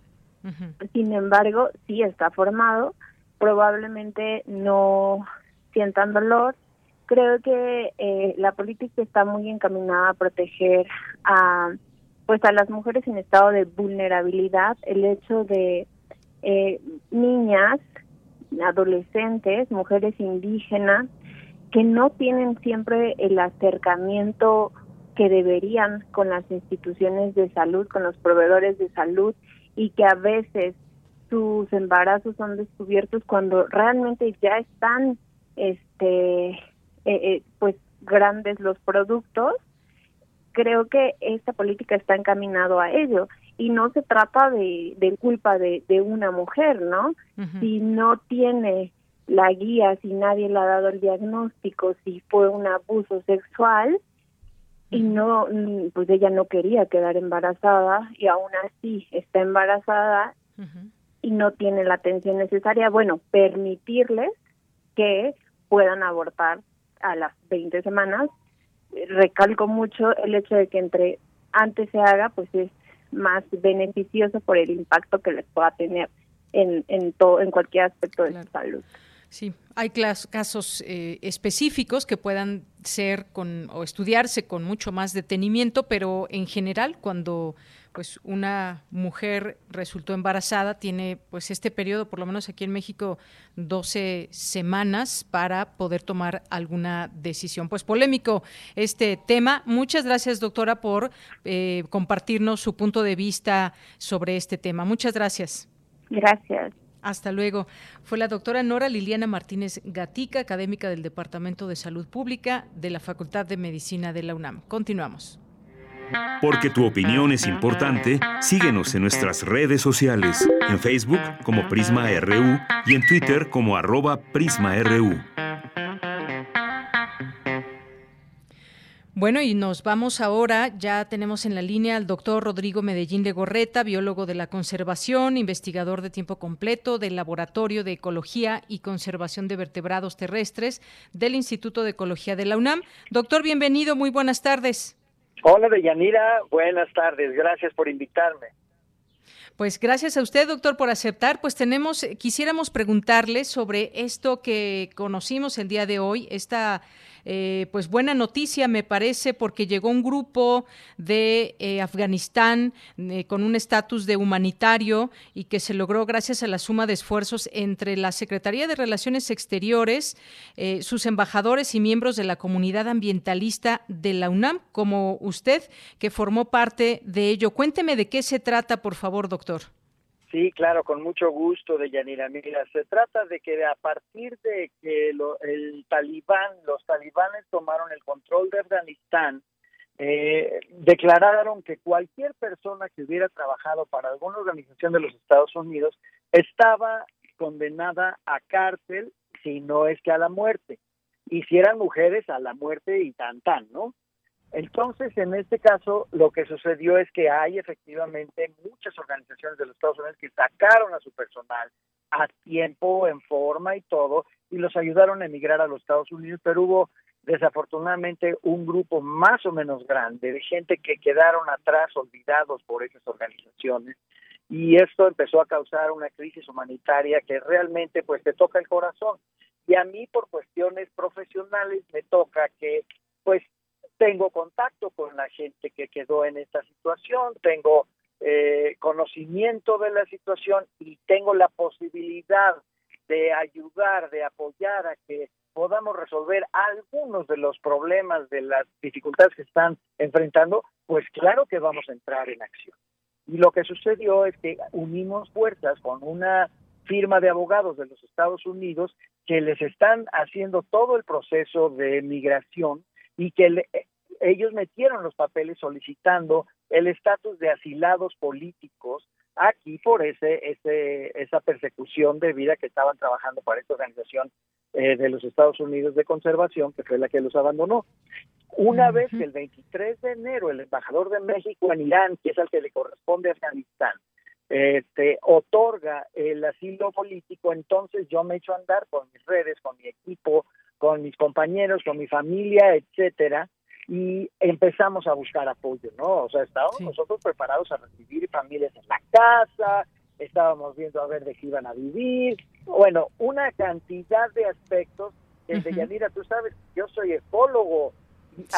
Sin embargo, sí está formado, probablemente no sientan dolor. Creo que eh, la política está muy encaminada a proteger a pues a las mujeres en estado de vulnerabilidad. El hecho de eh, niñas, adolescentes, mujeres indígenas que no tienen siempre el acercamiento que deberían con las instituciones de salud, con los proveedores de salud y que a veces sus embarazos son descubiertos cuando realmente ya están este eh, eh, pues grandes los productos creo que esta política está encaminado a ello. Y no se trata de, de culpa de, de una mujer no si no tiene la guía, si nadie le ha dado el diagnóstico, si fue un abuso sexual y no, pues ella no quería quedar embarazada y aún así está embarazada y no tiene la atención necesaria, bueno, permitirles que puedan abortar a las 20 semanas. Recalco mucho el hecho de que entre antes se haga, pues es más beneficioso por el impacto que les pueda tener en en todo en cualquier aspecto de su salud. Sí, hay casos eh, específicos que puedan ser con o estudiarse con mucho más detenimiento, pero en general cuando pues una mujer resultó embarazada tiene pues este periodo, por lo menos aquí en México, 12 semanas para poder tomar alguna decisión. Pues polémico este tema. Muchas gracias, doctora, por eh, compartirnos su punto de vista sobre este tema. Muchas gracias. Gracias. Hasta luego. Fue la doctora Nora Liliana Martínez Gatica, académica del Departamento de Salud Pública de la Facultad de Medicina de la UNAM. Continuamos. Porque tu opinión es importante, síguenos en nuestras redes sociales, en Facebook como Prisma RU y en Twitter como arroba PrismaRU. Bueno, y nos vamos ahora, ya tenemos en la línea al doctor Rodrigo Medellín de Gorreta, biólogo de la conservación, investigador de tiempo completo del Laboratorio de Ecología y Conservación de Vertebrados Terrestres del Instituto de Ecología de la UNAM. Doctor, bienvenido, muy buenas tardes. Hola, Deyanira, buenas tardes, gracias por invitarme. Pues gracias a usted, doctor, por aceptar. Pues tenemos, quisiéramos preguntarle sobre esto que conocimos el día de hoy, esta eh, pues buena noticia me parece porque llegó un grupo de eh, Afganistán eh, con un estatus de humanitario y que se logró gracias a la suma de esfuerzos entre la Secretaría de Relaciones Exteriores, sus embajadores y miembros de la comunidad ambientalista de la UNAM, como usted, que formó parte de ello. Cuénteme de qué se trata, por favor, doctor. Sí, claro, con mucho gusto, de Yanira. Mira, se trata de que a partir de que el talibán, los talibanes tomaron el control de Afganistán, eh, declararon que cualquier persona que hubiera trabajado para alguna organización de los Estados Unidos estaba condenada a cárcel, si no es que a la muerte. Y si eran mujeres, a la muerte y tan tan, ¿no? Entonces, en este caso, lo que sucedió es que hay efectivamente muchas organizaciones de los Estados Unidos que sacaron a su personal a tiempo, en forma y todo, y los ayudaron a emigrar a los Estados Unidos, pero hubo desafortunadamente un grupo más o menos grande de gente que quedaron atrás olvidados por esas organizaciones y esto empezó a causar una crisis humanitaria que realmente pues te toca el corazón. Y a mí por cuestiones profesionales me toca que pues tengo contacto con la gente que quedó en esta situación, tengo eh, conocimiento de la situación y tengo la posibilidad de ayudar, de apoyar a que podamos resolver algunos de los problemas, de las dificultades que están enfrentando, pues claro que vamos a entrar en acción. Y lo que sucedió es que unimos fuerzas con una firma de abogados de los Estados Unidos que les están haciendo todo el proceso de migración y que ellos metieron los papeles solicitando el estatus de asilados políticos aquí por ese, ese esa persecución de vida que estaban trabajando para esta organización eh, de los Estados Unidos de conservación, que fue la que los abandonó. Una vez que el 23 de enero el embajador de México en Irán, que es al que le corresponde a Afganistán, este, otorga el asilo político, entonces yo me echo a andar con mis redes, con mi equipo, con mis compañeros, con mi familia, etcétera, y empezamos a buscar apoyo, ¿no? O sea, estábamos nosotros preparados a recibir familias en la casa, estábamos viendo a ver de qué iban a vivir, bueno, una cantidad de aspectos. Desde Yanira, tú sabes, yo soy ecólogo.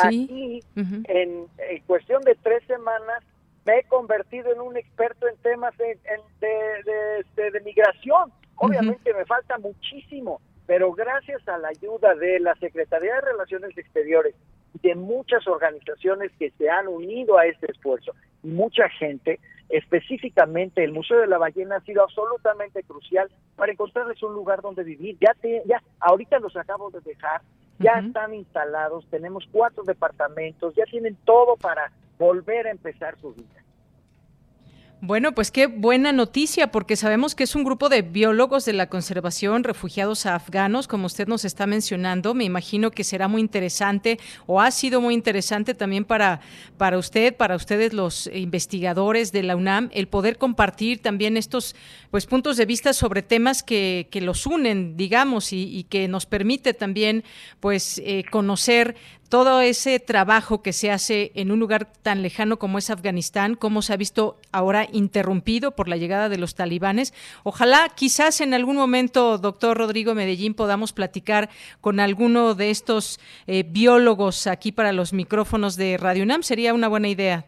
Aquí, en, cuestión de tres semanas, me he convertido en un experto en temas de, de, de, migración. Obviamente me falta muchísimo, pero gracias a la ayuda de la Secretaría de Relaciones Exteriores de muchas organizaciones que se han unido a este esfuerzo y mucha gente, específicamente el Museo de la Ballena ha sido absolutamente crucial para encontrarles un lugar donde vivir. Ya te, ya ahorita los acabo de dejar, ya están instalados, tenemos cuatro departamentos, ya tienen todo para volver a empezar su vida. Bueno, pues qué buena noticia, porque sabemos que es un grupo de biólogos de la conservación, refugiados afganos, como usted nos está mencionando. Me imagino que será muy interesante o ha sido muy interesante también para, para usted, para ustedes los investigadores de la UNAM, el poder compartir también estos pues, puntos de vista sobre temas que, que los unen, digamos, y, y, que nos permite también pues, eh, conocer todo ese trabajo que se hace en un lugar tan lejano como es Afganistán, cómo se ha visto ahora interrumpido por la llegada de los talibanes. Ojalá quizás en algún momento, doctor Rodrigo Medellín, podamos platicar con alguno de estos eh, biólogos aquí para los micrófonos de Radio UNAM. Sería una buena idea.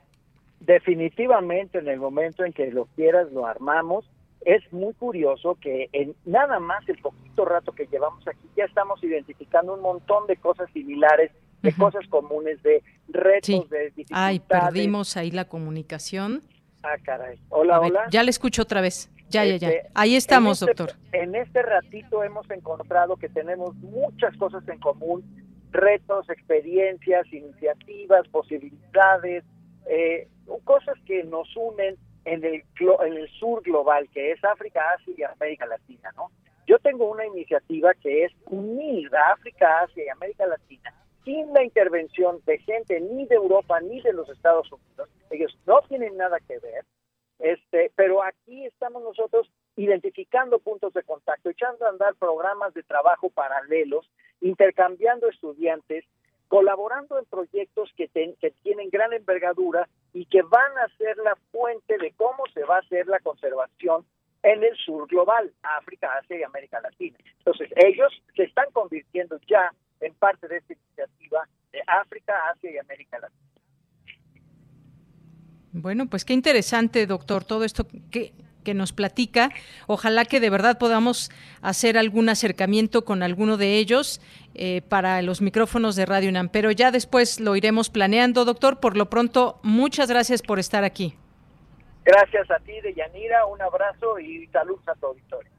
Definitivamente, en el momento en que lo quieras, lo armamos. Es muy curioso que en nada más el poquito rato que llevamos aquí ya estamos identificando un montón de cosas similares de cosas comunes, de retos, de dificultades. Ay, perdimos ahí la comunicación. Ah, caray. Hola, hola. Ya le escucho otra vez. Ya, ya, ya. Este, ahí estamos, este doctor. En este ratito hemos encontrado que tenemos muchas cosas en común, retos, experiencias, iniciativas, posibilidades, eh, cosas que nos unen en el, en el sur global, que es África, Asia y América Latina, ¿no? Yo tengo una iniciativa que es unir a África, Asia y América Latina sin la intervención de gente ni de Europa ni de los Estados Unidos. Ellos no tienen nada que ver, este, pero aquí estamos nosotros identificando puntos de contacto, echando a andar programas de trabajo paralelos, intercambiando estudiantes, colaborando en proyectos que, que tienen gran envergadura y que van a ser la fuente de cómo se va a hacer la conservación en el sur global, África, Asia y América Latina. Entonces, ellos se están convirtiendo ya en parte de esta iniciativa de África, Asia y América Latina. Bueno, pues qué interesante, doctor, todo esto que, que nos platica. Ojalá que de verdad podamos hacer algún acercamiento con alguno de ellos eh, para los micrófonos de Radio UNAM. Pero ya después lo iremos planeando, doctor. Por lo pronto, muchas gracias por estar aquí. Gracias a ti, Deyanira, un abrazo y saludos a tu auditorio.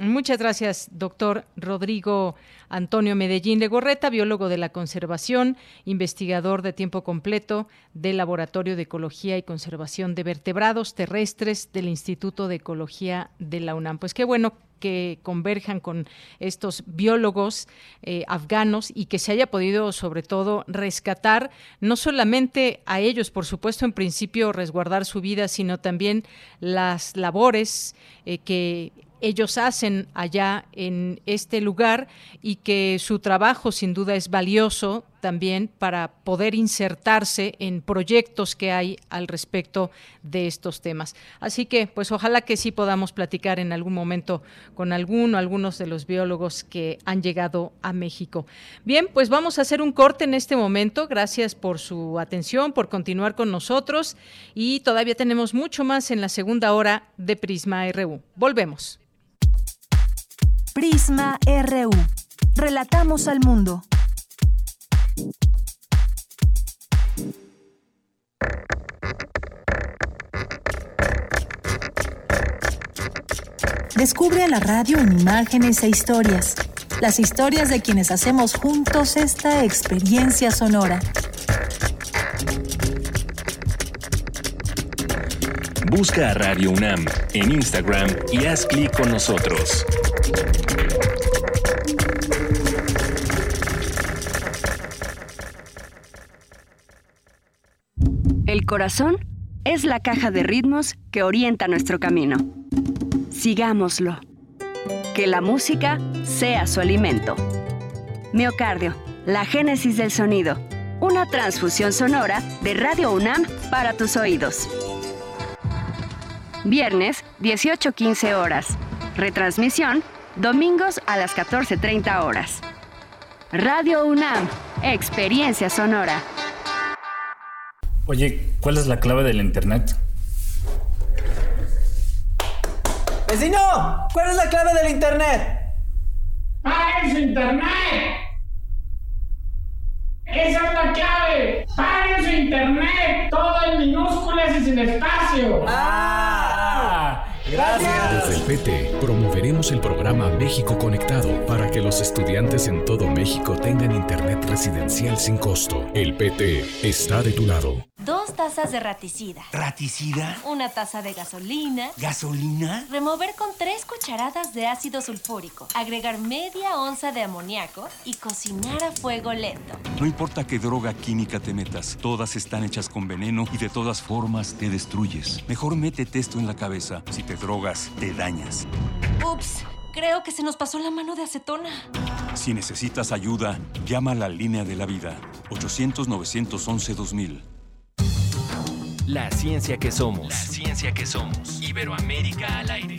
Muchas gracias, doctor Rodrigo Antonio Medellín Legorreta, biólogo de la conservación, investigador de tiempo completo del Laboratorio de Ecología y Conservación de Vertebrados Terrestres del Instituto de Ecología de la UNAM. Pues qué bueno que converjan con estos biólogos eh, afganos y que se haya podido sobre todo rescatar no solamente a ellos, por supuesto, en principio resguardar su vida, sino también las labores eh, que ellos hacen allá en este lugar y que su trabajo sin duda es valioso también para poder insertarse en proyectos que hay al respecto de estos temas. Así que, pues ojalá que sí podamos platicar en algún momento con alguno, algunos de los biólogos que han llegado a México. Bien, pues vamos a hacer un corte en este momento. Gracias por su atención, por continuar con nosotros y todavía tenemos mucho más en la segunda hora de Prisma RU. Volvemos. Prisma RU. Relatamos al mundo. Descubre a la radio en imágenes e historias. Las historias de quienes hacemos juntos esta experiencia sonora. Busca a Radio UNAM en Instagram y haz clic con nosotros. El corazón es la caja de ritmos que orienta nuestro camino. Sigámoslo. Que la música sea su alimento. Miocardio, la génesis del sonido. Una transfusión sonora de Radio UNAM para tus oídos. Viernes, 18.15 horas. Retransmisión, domingos a las 14.30 horas. Radio UNAM, experiencia sonora. Oye, ¿cuál es la clave del internet? ¡Vecino! ¿Cuál es la clave del internet? ¡Paren su internet! ¡Esa es la clave! ¡Paren su internet! Todo en minúsculas y sin espacio. ¡Ah! Gracias. Desde el PT promoveremos el programa México Conectado para que los estudiantes en todo México tengan internet residencial sin costo. El PT está de tu lado. Dos tazas de raticida. ¿Raticida? Una taza de gasolina. ¿Gasolina? Remover con tres cucharadas de ácido sulfúrico. Agregar media onza de amoníaco y cocinar a fuego lento. No importa qué droga química te metas, todas están hechas con veneno y de todas formas te destruyes. Mejor métete esto en la cabeza. Si te drogas, te dañas. Ups. Creo que se nos pasó la mano de acetona. Si necesitas ayuda, llama a la línea de la vida. 800-911-2000. La ciencia que somos. La ciencia que somos. Iberoamérica al aire.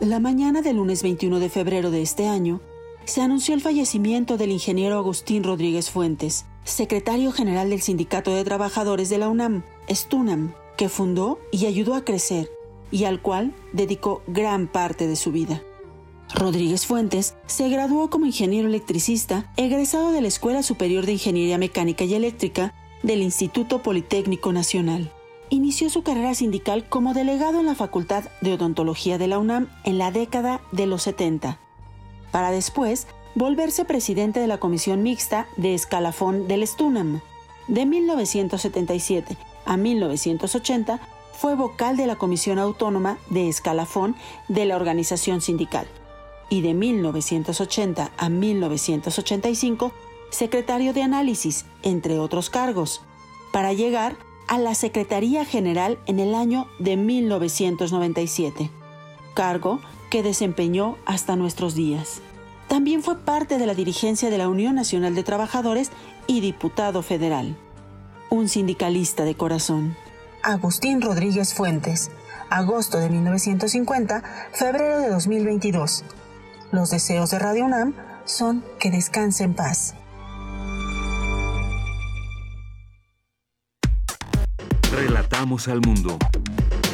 La mañana del lunes 21 de febrero de este año, se anunció el fallecimiento del ingeniero Agustín Rodríguez Fuentes, secretario general del Sindicato de Trabajadores de la UNAM, STUNAM, que fundó y ayudó a crecer, y al cual dedicó gran parte de su vida. Rodríguez Fuentes se graduó como ingeniero electricista, egresado de la Escuela Superior de Ingeniería Mecánica y Eléctrica del Instituto Politécnico Nacional. Inició su carrera sindical como delegado en la Facultad de Odontología de la UNAM en la década de los 70, para después volverse presidente de la Comisión Mixta de Escalafón del Stunam. De 1977 a 1980 fue vocal de la Comisión Autónoma de Escalafón de la organización sindical y de 1980 a 1985 secretario de análisis, entre otros cargos, para llegar a la Secretaría General en el año de 1997, cargo que desempeñó hasta nuestros días. También fue parte de la dirigencia de la Unión Nacional de Trabajadores y diputado federal. Un sindicalista de corazón. Agustín Rodríguez Fuentes agosto de 1950, febrero de 2022. Los deseos de Radio UNAM son que descanse en paz. Relatamos al mundo.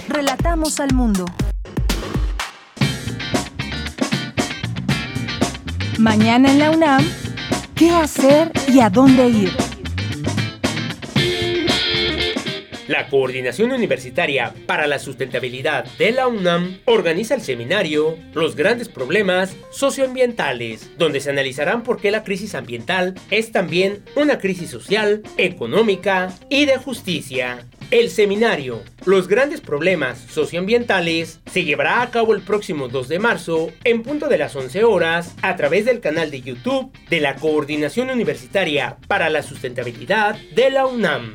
Relatamos al mundo. Mañana en la UNAM, ¿qué hacer y a dónde ir? La Coordinación Universitaria para la Sustentabilidad de la UNAM organiza el seminario Los grandes problemas socioambientales, donde se analizarán por qué la crisis ambiental es también una crisis social, económica y de justicia. El seminario Los grandes problemas socioambientales se llevará a cabo el próximo 2 de marzo en punto de las 11 horas a través del canal de YouTube de la Coordinación Universitaria para la Sustentabilidad de la UNAM.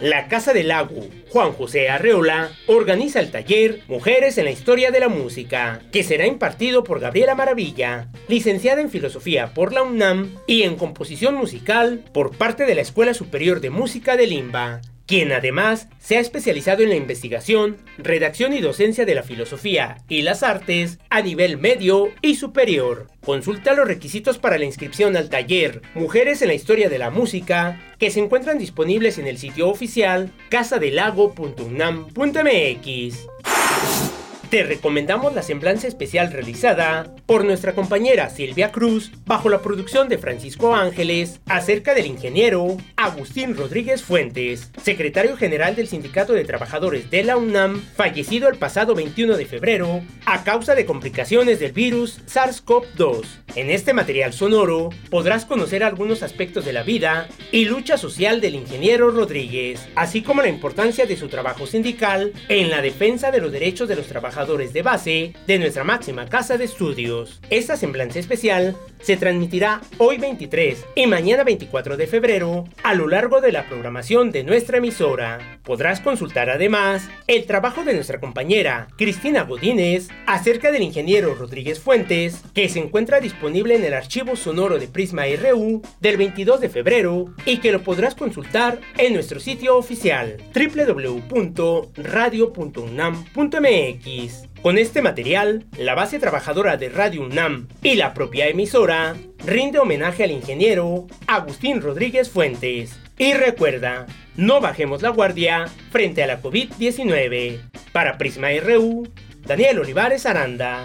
La Casa del Lago, Juan José Arreola, organiza el taller Mujeres en la Historia de la Música, que será impartido por Gabriela Maravilla, licenciada en Filosofía por la UNAM y en Composición Musical por parte de la Escuela Superior de Música de Limba quien además se ha especializado en la investigación, redacción y docencia de la filosofía y las artes a nivel medio y superior. Consulta los requisitos para la inscripción al taller Mujeres en la Historia de la Música, que se encuentran disponibles en el sitio oficial casadelago.unam.mx te recomendamos la semblanza especial realizada por nuestra compañera Silvia Cruz bajo la producción de Francisco Ángeles acerca del ingeniero Agustín Rodríguez Fuentes, secretario general del Sindicato de Trabajadores de la UNAM, fallecido el pasado 21 de febrero a causa de complicaciones del virus SARS-CoV-2. En este material sonoro podrás conocer algunos aspectos de la vida y lucha social del ingeniero Rodríguez, así como la importancia de su trabajo sindical en la defensa de los derechos de los trabajadores de base de nuestra máxima casa de estudios. Esta semblanza especial se transmitirá hoy 23 y mañana 24 de febrero a lo largo de la programación de nuestra emisora. Podrás consultar además el trabajo de nuestra compañera Cristina Godínez acerca del ingeniero Rodríguez Fuentes, que se encuentra disponible en el archivo sonoro de Prisma RU del 22 de febrero y que lo podrás consultar en nuestro sitio oficial www.radio.unam.mx. Con este material, la base trabajadora de Radio UNAM y la propia emisora rinde homenaje al ingeniero Agustín Rodríguez Fuentes. Y recuerda, no bajemos la guardia frente a la COVID-19. Para Prisma RU, Daniel Olivares Aranda.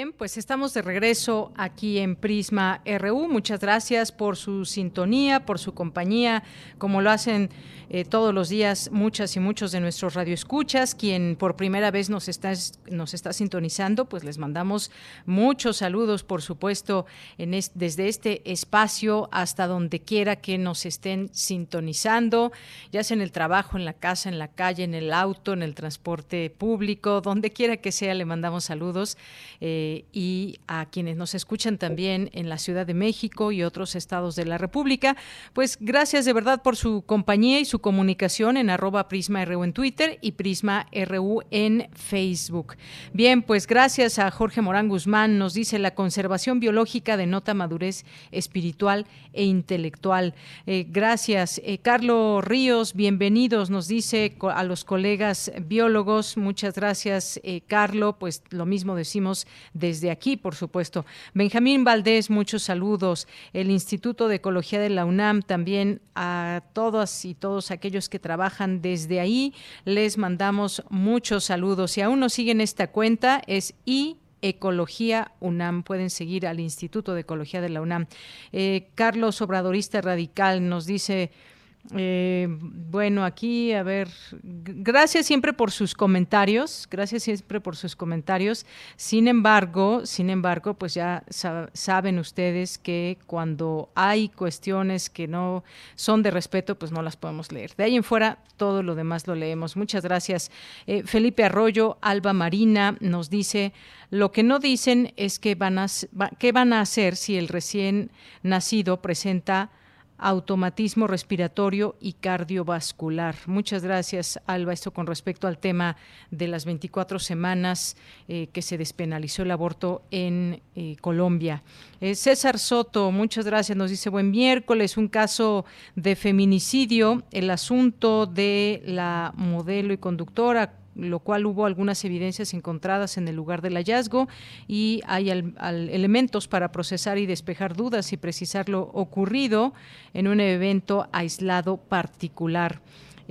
Bien, pues estamos de regreso aquí en Prisma RU. Muchas gracias por su sintonía, por su compañía, como lo hacen eh, todos los días muchas y muchos de nuestros radioescuchas. Quien por primera vez nos está, nos está sintonizando, pues les mandamos muchos saludos, por supuesto, desde este espacio hasta donde quiera que nos estén sintonizando, ya sea en el trabajo, en la casa, en la calle, en el auto, en el transporte público, donde quiera que sea, le mandamos saludos. Eh, eh, y a quienes nos escuchan también en la Ciudad de México y otros estados de la República. Pues gracias de verdad por su compañía y su comunicación en arroba Prisma RU en Twitter y Prisma RU en Facebook. Bien, pues gracias a Jorge Morán Guzmán, nos dice la conservación biológica denota madurez espiritual e intelectual. Eh, gracias. Eh, Carlos Ríos, bienvenidos, nos dice a los colegas biólogos. Muchas gracias, Carlos. Pues lo mismo decimos desde aquí, por supuesto. Benjamín Valdés, muchos saludos. El Instituto de Ecología de la UNAM también a todas y todos aquellos que trabajan desde ahí. Les mandamos muchos saludos. Si aún no siguen esta cuenta, es I Ecología UNAM. Pueden seguir al Instituto de Ecología de la UNAM. Eh, Carlos Obradorista Radical nos dice eh, bueno, aquí, a ver, gracias siempre por sus comentarios, gracias siempre por sus comentarios. Sin embargo, sin embargo, pues ya saben ustedes que cuando hay cuestiones que no son de respeto, pues no las podemos leer. De ahí en fuera, todo lo demás lo leemos. Muchas gracias. Eh, Felipe Arroyo, Alba Marina, nos dice, lo que no dicen es que van a, qué van a hacer si el recién nacido presenta automatismo respiratorio y cardiovascular. Muchas gracias, Alba. Esto con respecto al tema de las 24 semanas eh, que se despenalizó el aborto en eh, Colombia. Eh, César Soto, muchas gracias. Nos dice buen miércoles, un caso de feminicidio, el asunto de la modelo y conductora lo cual hubo algunas evidencias encontradas en el lugar del hallazgo y hay elementos para procesar y despejar dudas y precisar lo ocurrido en un evento aislado particular.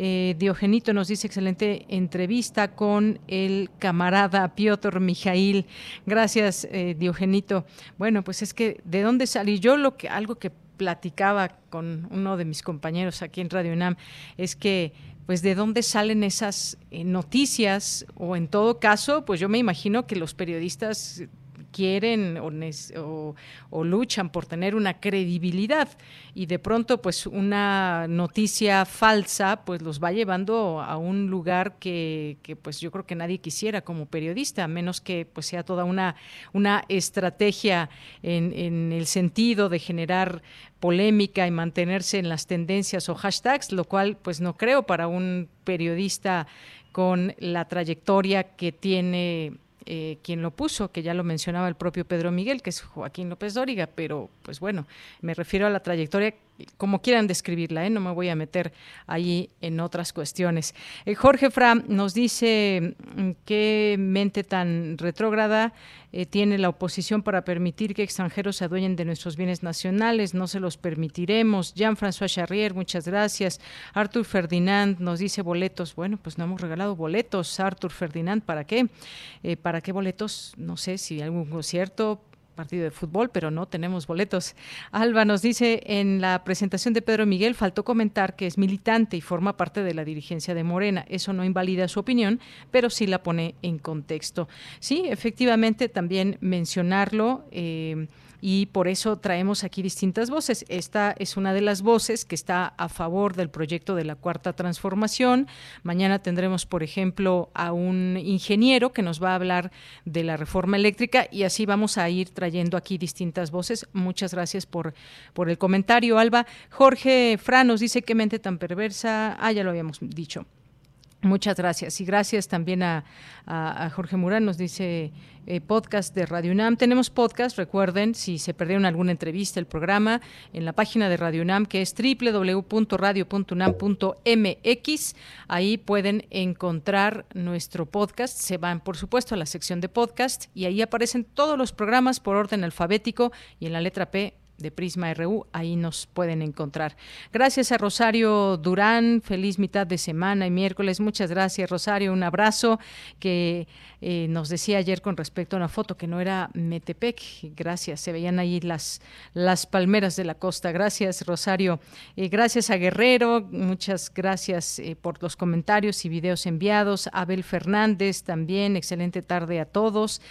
Eh, Diogenito nos dice excelente entrevista con el camarada Piotr Mijail. Gracias, eh, Diogenito. Bueno, pues es que de dónde salí yo lo que algo que platicaba con uno de mis compañeros aquí en Radio UNAM es que pues de dónde salen esas eh, noticias o en todo caso, pues yo me imagino que los periodistas quieren o, luchan por tener una credibilidad. Y de pronto pues una noticia falsa pues los va llevando a un lugar que, pues yo creo que nadie quisiera como periodista, a menos que pues sea toda una, una estrategia en el sentido de generar polémica y mantenerse en las tendencias o hashtags, lo cual pues no creo para un periodista con la trayectoria que tiene eh, quien lo puso, que ya lo mencionaba el propio Pedro Miguel, que es Joaquín López Dóriga, pero pues bueno, me refiero a la trayectoria como quieran describirla, ¿eh? no me voy a meter ahí en otras cuestiones. Eh, Jorge Fra nos dice mm, qué mente tan retrógrada eh, tiene la oposición para permitir que extranjeros se adueñen de nuestros bienes nacionales, no se los permitiremos. Jean-François Charrier, muchas gracias. Arthur Ferdinand nos dice boletos. Bueno, pues no hemos regalado boletos. Arthur Ferdinand, ¿para qué? ¿Para qué boletos? No sé si algún concierto, partido de fútbol, pero no tenemos boletos. Alba nos dice en la presentación de Pedro Miguel faltó comentar que es militante y forma parte de la dirigencia de Morena. Eso no invalida su opinión, pero sí la pone en contexto. Sí, efectivamente, también mencionarlo. Eh, y por eso traemos aquí distintas voces. Esta es una de las voces que está a favor del proyecto de la cuarta transformación. Mañana tendremos, por ejemplo, a un ingeniero que nos va a hablar de la reforma eléctrica y así vamos a ir trayendo aquí distintas voces. Muchas gracias por, por el comentario, Alba. Jorge Fra nos dice qué mente tan perversa. Ah, ya lo habíamos dicho. Muchas gracias. Y gracias también a, Jorge Murán, nos dice eh, podcast de Radio UNAM. Tenemos podcast, recuerden, si se perdieron alguna entrevista, el programa, en la página de Radio UNAM, que es www.radio.unam.mx. Ahí pueden encontrar nuestro podcast. Se van, por supuesto, a la sección de podcast y ahí aparecen todos los programas por orden alfabético y en la letra P de Prisma RU, ahí nos pueden encontrar. Gracias a Rosario Durán, feliz mitad de semana y miércoles. Muchas gracias, Rosario. Un abrazo que eh, nos decía ayer con respecto a una foto que no era Metepec. Gracias, se veían ahí las, las palmeras de la costa. Gracias, Rosario. Eh, gracias a Guerrero, muchas gracias eh, por los comentarios y videos enviados. Abel Fernández también, excelente tarde a todos.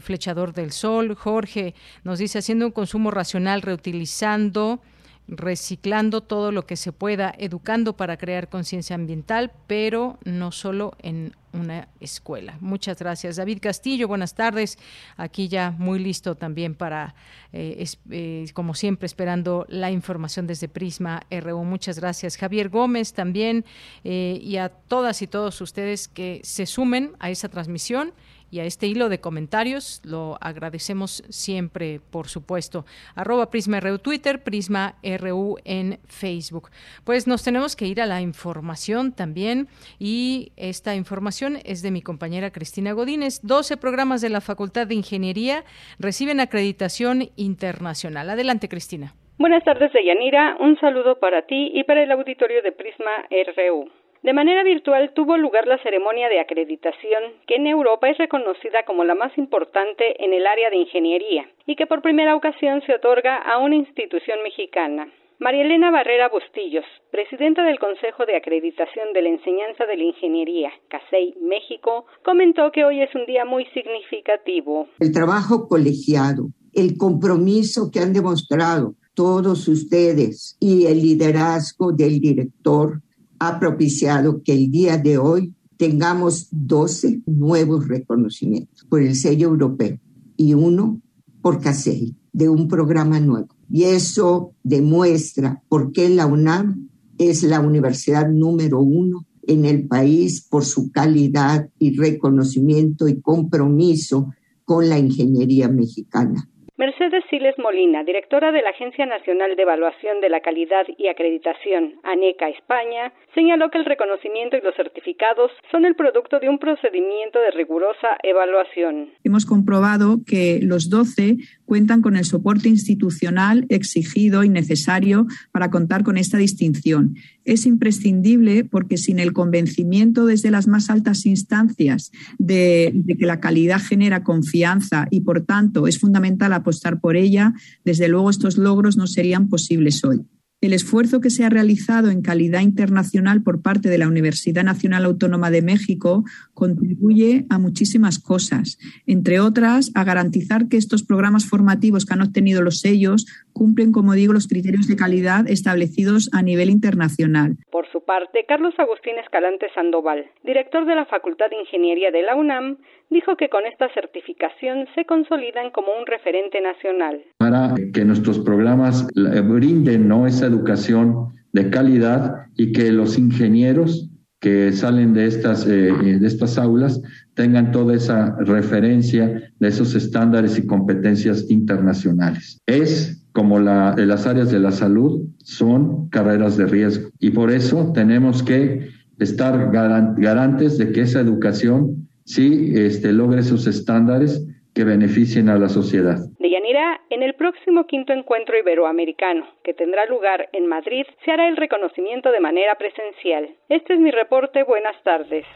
Flechador del Sol, Jorge nos dice haciendo un consumo racional, reutilizando reciclando todo lo que se pueda, educando para crear conciencia ambiental, pero no solo en una escuela. Muchas gracias. David Castillo, buenas tardes. Aquí ya muy listo también para, eh, eh, como siempre, esperando la información desde Prisma RU. Muchas gracias. Javier Gómez también eh, y a todas y todos ustedes que se sumen a esa transmisión y a este hilo de comentarios. Lo agradecemos siempre, por supuesto. Arroba Prisma RU Twitter, Prisma RU en Facebook. Pues nos tenemos que ir a la información también y esta información es de mi compañera Cristina Godínez. 12 programas de la Facultad de Ingeniería reciben acreditación internacional. Adelante, Cristina. Buenas tardes, Deyanira. Un saludo para ti y para el auditorio de Prisma RU. De manera virtual tuvo lugar la ceremonia de acreditación, que en Europa es reconocida como la más importante en el área de ingeniería y que por primera ocasión se otorga a una institución mexicana. María Elena Barrera Bustillos, presidenta del Consejo de Acreditación de la Enseñanza de la Ingeniería, CASEI México, comentó que hoy es un día muy significativo. El trabajo colegiado, el compromiso que han demostrado todos ustedes y el liderazgo del director ha propiciado que el día de hoy tengamos 12 nuevos reconocimientos por el sello europeo y uno por CASEI de un programa nuevo. Y eso demuestra por qué la UNAM es la universidad número uno en el país por su calidad y reconocimiento y compromiso con la ingeniería mexicana. Mercedes Siles Molina, directora de la Agencia Nacional de Evaluación de la Calidad y Acreditación, ANECA España, señaló que el reconocimiento y los certificados son el producto de un procedimiento de rigurosa evaluación. Hemos comprobado que los 12 cuentan con el soporte institucional exigido y necesario para contar con esta distinción. Es imprescindible porque sin el convencimiento desde las más altas instancias de, que la calidad genera confianza y, por tanto, es fundamental apostar por ella, desde luego estos logros no serían posibles hoy. El esfuerzo que se ha realizado en calidad internacional por parte de la Universidad Nacional Autónoma de México contribuye a muchísimas cosas, entre otras a garantizar que estos programas formativos que han obtenido los sellos cumplen, como digo, los criterios de calidad establecidos a nivel internacional. Por su parte, Carlos Agustín Escalante Sandoval, director de la Facultad de Ingeniería de la UNAM, dijo que con esta certificación se consolidan como un referente nacional. Para que nuestros programas brinden ¿no? esa educación de calidad y que los ingenieros que salen de estas, eh, de estas aulas tengan toda esa referencia de esos estándares y competencias internacionales. Es como la, las áreas de la salud son carreras de riesgo y por eso tenemos que estar garantes de que esa educación sí este, logre esos estándares que beneficien a la sociedad. Deyanira, en el próximo quinto encuentro iberoamericano, que tendrá lugar en Madrid, se hará el reconocimiento de manera presencial. Este es mi reporte. Buenas tardes.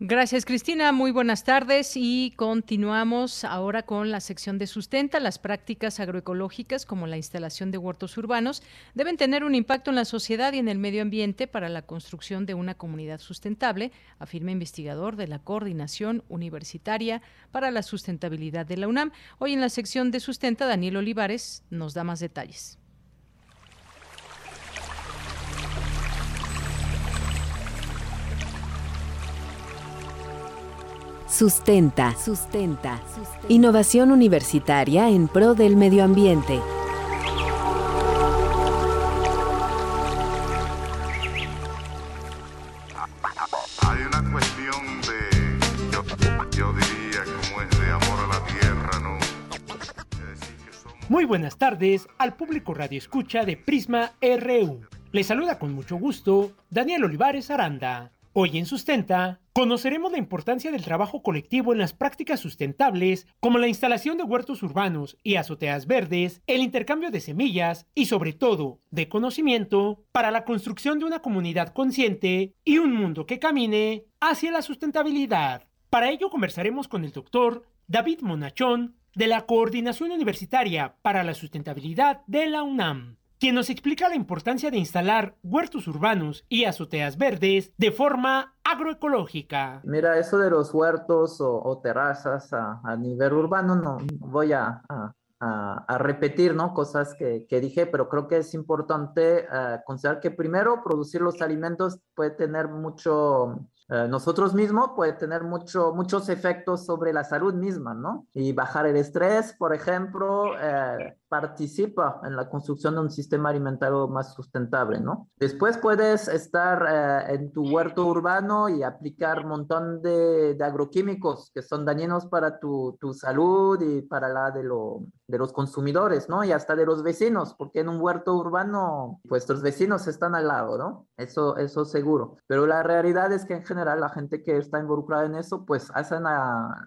Gracias, Cristina. Muy buenas tardes y continuamos ahora con la sección de sustenta. Las prácticas agroecológicas, como la instalación de huertos urbanos, deben tener un impacto en la sociedad y en el medio ambiente para la construcción de una comunidad sustentable, afirma investigador de la Coordinación Universitaria para la Sustentabilidad de la UNAM. Hoy en la sección de sustenta, Daniel Olivares nos da más detalles. Sustenta. Sustenta. Innovación universitaria en pro del medio ambiente. Hay una cuestión de, yo, yo diría, como es de amor a la tierra, ¿no? Muy buenas tardes al público Radio Escucha de Prisma RU. Les saluda con mucho gusto Daniel Olivares Aranda. Hoy en Sustenta conoceremos la importancia del trabajo colectivo en las prácticas sustentables, como la instalación de huertos urbanos y azoteas verdes, el intercambio de semillas y sobre todo de conocimiento para la construcción de una comunidad consciente y un mundo que camine hacia la sustentabilidad. Para ello conversaremos con el doctor David Monachón de la Coordinación Universitaria para la Sustentabilidad de la UNAM quien nos explica la importancia de instalar huertos urbanos y azoteas verdes de forma agroecológica. Mira, eso de los huertos o, terrazas a, nivel urbano, no voy a, a, repetir, ¿no? Cosas que, que, dije, pero creo que es importante uh, considerar que primero producir los alimentos puede tener mucho eh, nosotros mismos puede tener mucho, muchos efectos sobre la salud misma, ¿no? Y bajar el estrés, por ejemplo, eh, participa en la construcción de un sistema alimentario más sustentable, ¿no? Después puedes estar eh, en tu huerto urbano y aplicar un montón de, de agroquímicos que son dañinos para tu, tu, salud y para la de, lo, de los consumidores, ¿no? Y hasta de los vecinos, porque en un huerto urbano, pues los vecinos están al lado, ¿no? Eso, eso seguro. Pero la realidad es que en general la gente que está involucrada en eso, pues hacen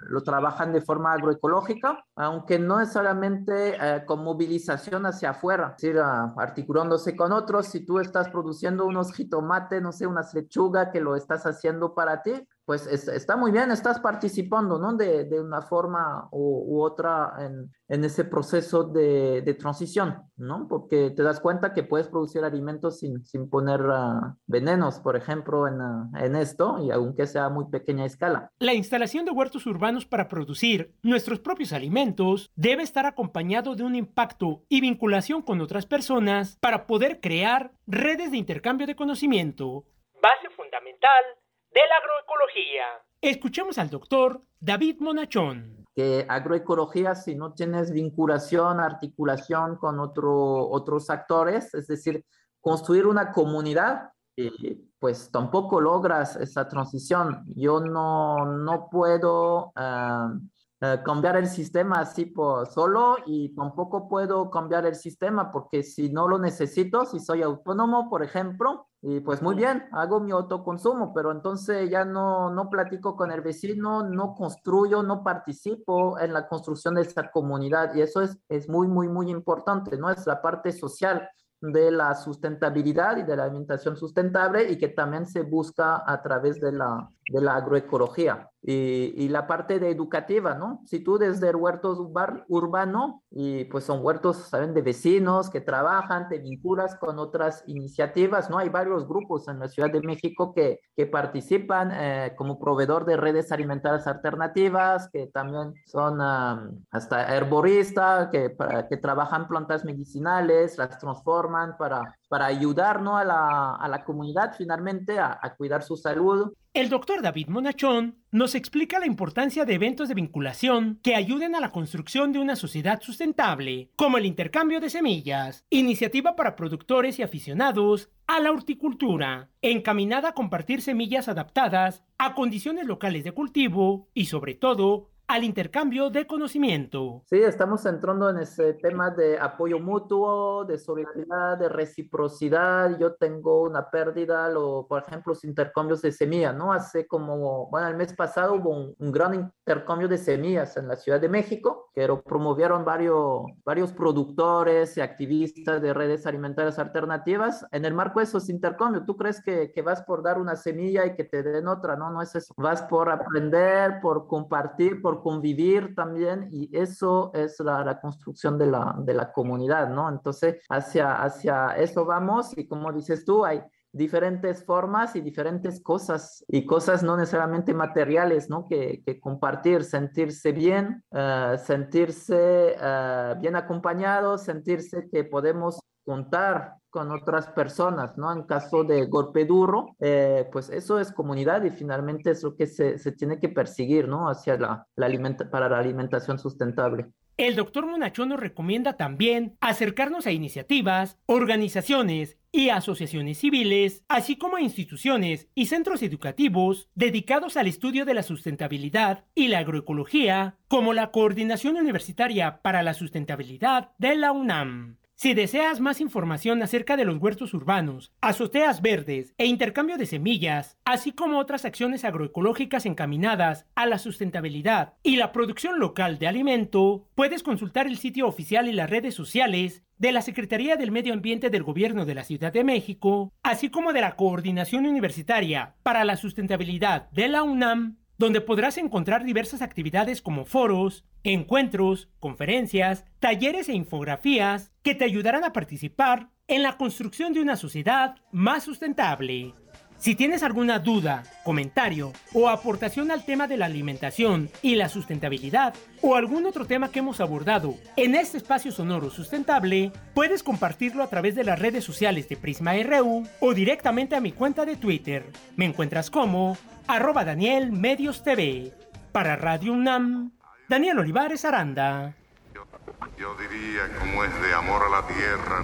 lo trabajan de forma agroecológica, aunque no necesariamente eh, con movilización hacia afuera, es decir, articulándose con otros. Si tú estás produciendo unos jitomates, no sé, unas lechuga que lo estás haciendo para ti, pues está muy bien, estás participando, ¿no? De, de una forma u, otra en, en, ese proceso de, de, transición, ¿no? Porque te das cuenta que puedes producir alimentos sin, sin poner uh, venenos, por ejemplo, en, uh, en esto, y aunque sea a muy pequeña escala. La instalación de huertos urbanos para producir nuestros propios alimentos debe estar acompañado de un impacto y vinculación con otras personas para poder crear redes de intercambio de conocimiento. Base fundamental de la agroecología. Escuchemos al doctor David Monachón. que agroecología, si no tienes vinculación, articulación con otro, otros actores, es decir, construir una comunidad, pues tampoco logras esa transición. Yo no, no puedo ah, ah, cambiar el sistema así por solo y tampoco puedo cambiar el sistema porque si no lo necesito, si soy autónomo, por ejemplo, y pues muy bien, hago mi autoconsumo, pero entonces ya no, no platico con el vecino, no construyo, no participo en la construcción de esta comunidad. Y eso es, es muy, muy, muy importante, ¿no? Es la parte social de la sustentabilidad y de la alimentación sustentable y que también se busca a través de la, de la agroecología. Y, y, la parte de educativa, ¿no? Si tú desde el huerto urbano, y pues son huertos, ¿saben? De vecinos que trabajan, te vinculas con otras iniciativas, ¿no? Hay varios grupos en la Ciudad de México que, que participan eh, como proveedor de redes alimentarias alternativas, que también son hasta herboristas, que, que trabajan plantas medicinales, las transforman para para ayudar ¿no? a, la, a, la, comunidad finalmente a, a, cuidar su salud. El doctor David Monachón nos explica la importancia de eventos de vinculación que ayuden a la construcción de una sociedad sustentable, como el intercambio de semillas, iniciativa para productores y aficionados a la horticultura, encaminada a compartir semillas adaptadas a condiciones locales de cultivo y sobre todo al intercambio de conocimiento. Sí, estamos entrando en ese tema de apoyo mutuo, de solidaridad, de reciprocidad. Yo tengo una pérdida, lo, por ejemplo, los intercambios de semillas, ¿no? Hace como, bueno, el mes pasado hubo un, gran intercambio de semillas en la Ciudad de México, que lo promovieron varios, varios productores y activistas de redes alimentarias alternativas. En el marco de esos intercambios, ¿tú crees que, que vas por dar una semilla y que te den otra? No, no es eso. Vas por aprender, por compartir, por convivir también y eso es la, la construcción de la, de la, comunidad, ¿no? Entonces, hacia, hacia eso vamos y como dices tú, hay diferentes formas y diferentes cosas y cosas no necesariamente materiales, ¿no? Que, que compartir, sentirse bien, uh, sentirse uh, bien acompañado, sentirse que podemos contar con otras personas, ¿no? En caso de golpe duro, eh, pues eso es comunidad y finalmente es lo que se, tiene que perseguir, ¿no? Hacia la, la alimenta para la alimentación sustentable. El doctor Monachón nos recomienda también acercarnos a iniciativas, organizaciones y asociaciones civiles, así como a instituciones y centros educativos dedicados al estudio de la sustentabilidad y la agroecología, como la Coordinación Universitaria para la Sustentabilidad de la UNAM. Si deseas más información acerca de los huertos urbanos, azoteas verdes e intercambio de semillas, así como otras acciones agroecológicas encaminadas a la sustentabilidad y la producción local de alimento, puedes consultar el sitio oficial y las redes sociales de la Secretaría del Medio Ambiente del Gobierno de la Ciudad de México, así como de la Coordinación Universitaria para la Sustentabilidad de la UNAM donde podrás encontrar diversas actividades como foros, encuentros, conferencias, talleres e infografías que te ayudarán a participar en la construcción de una sociedad más sustentable. Si tienes alguna duda, comentario o aportación al tema de la alimentación y la sustentabilidad o algún otro tema que hemos abordado en este espacio sonoro sustentable, puedes compartirlo a través de las redes sociales de Prisma RU o directamente a mi cuenta de Twitter. Me encuentras como arroba Daniel Medios TV. Para Radio UNAM, Daniel Olivares Aranda. Yo, diría como es de amor a la tierra.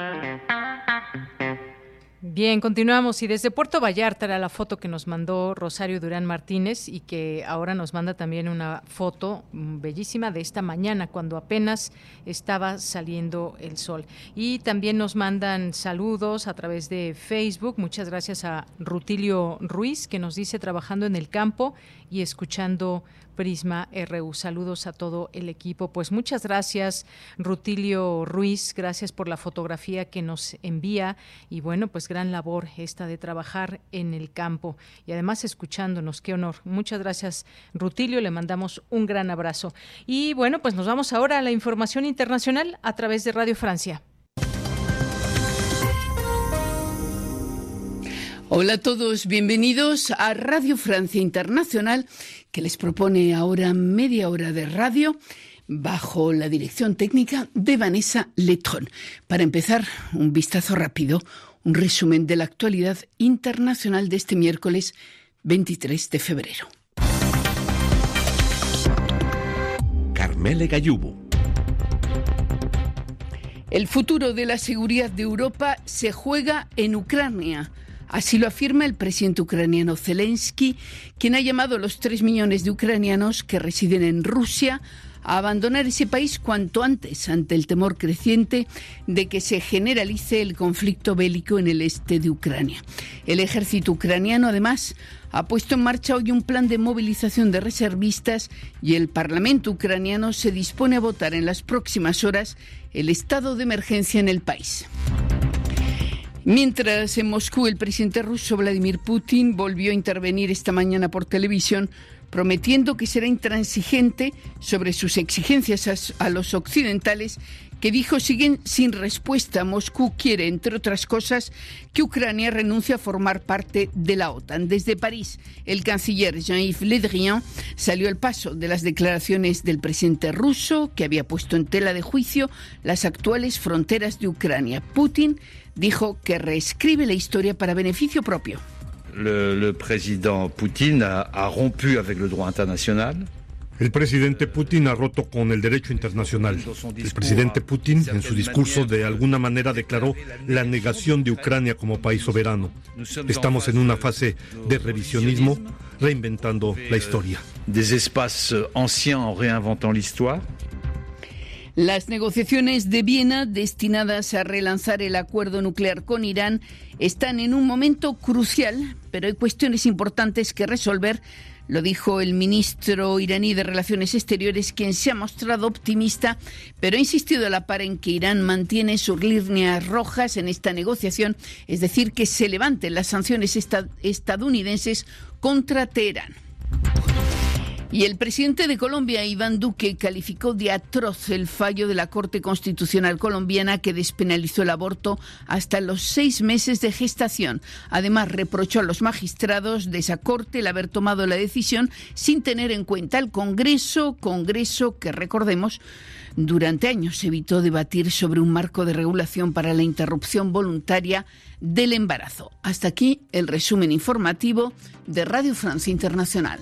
Bien, continuamos. Y desde Puerto Vallarta era la foto que nos mandó Rosario Durán Martínez y que ahora nos manda también una foto mm, bellísima de esta mañana, cuando apenas estaba saliendo el sol. Y también nos mandan saludos a través de Facebook. Muchas gracias a Rutilio Ruiz, que nos dice trabajando en el campo y escuchando Prisma RU. Saludos a todo el equipo. Pues muchas gracias, Rutilio Ruiz. Gracias por la fotografía que nos envía. Y bueno, pues gran labor esta de trabajar en el campo y además escuchándonos. Qué honor. Muchas gracias, Rutilio. Le mandamos un gran abrazo. Y bueno, pues nos vamos ahora a la información internacional a través de Radio Francia. Hola a todos, bienvenidos a Radio Francia Internacional, que les propone ahora media hora de radio bajo la dirección técnica de Vanessa Letron. Para empezar, un vistazo rápido, un resumen de la actualidad internacional de este miércoles 23 de febrero. Carmele Gallubo. El futuro de la seguridad de Europa se juega en Ucrania. Así lo afirma el presidente ucraniano Zelensky, quien ha llamado a los tres millones de ucranianos que residen en Rusia a abandonar ese país cuanto antes ante el temor creciente de que se generalice el conflicto bélico en el este de Ucrania. El ejército ucraniano, además, ha puesto en marcha hoy un plan de movilización de reservistas y el Parlamento ucraniano se dispone a votar en las próximas horas el estado de emergencia en el país. Mientras en Moscú el presidente ruso Vladimir Putin volvió a intervenir esta mañana por televisión prometiendo que será intransigente sobre sus exigencias a, los occidentales que dijo siguen sin respuesta. Moscú quiere, entre otras cosas, que Ucrania renuncie a formar parte de la OTAN. Desde París, el canciller Jean-Yves Le Drian salió al paso de las declaraciones del presidente ruso, que había puesto en tela de juicio las actuales fronteras de Ucrania. Putin dijo que reescribe la historia para beneficio propio. Le, président Poutine a, a rompu avec le droit international. El presidente Putin ha roto con el derecho internacional. El presidente Putin, en su discurso, de alguna manera declaró la negación de Ucrania como país soberano. Estamos en una fase de revisionismo, reinventando la historia. Des espaces anciens en réinventant l'histoire. Las negociaciones de Viena destinadas a relanzar el acuerdo nuclear con Irán están en un momento crucial, pero hay cuestiones importantes que resolver. Lo dijo el ministro iraní de Relaciones Exteriores, quien se ha mostrado optimista, pero ha insistido a la par en que Irán mantiene sus líneas rojas en esta negociación, es decir, que se levanten las sanciones estadounidenses contra Teherán. Y el presidente de Colombia, Iván Duque, calificó de atroz el fallo de la Corte Constitucional colombiana que despenalizó el aborto hasta los seis meses de gestación. Además, reprochó a los magistrados de esa Corte el haber tomado la decisión sin tener en cuenta el Congreso, Congreso que, recordemos, durante años evitó debatir sobre un marco de regulación para la interrupción voluntaria del embarazo. Hasta aquí el resumen informativo de Radio Francia Internacional.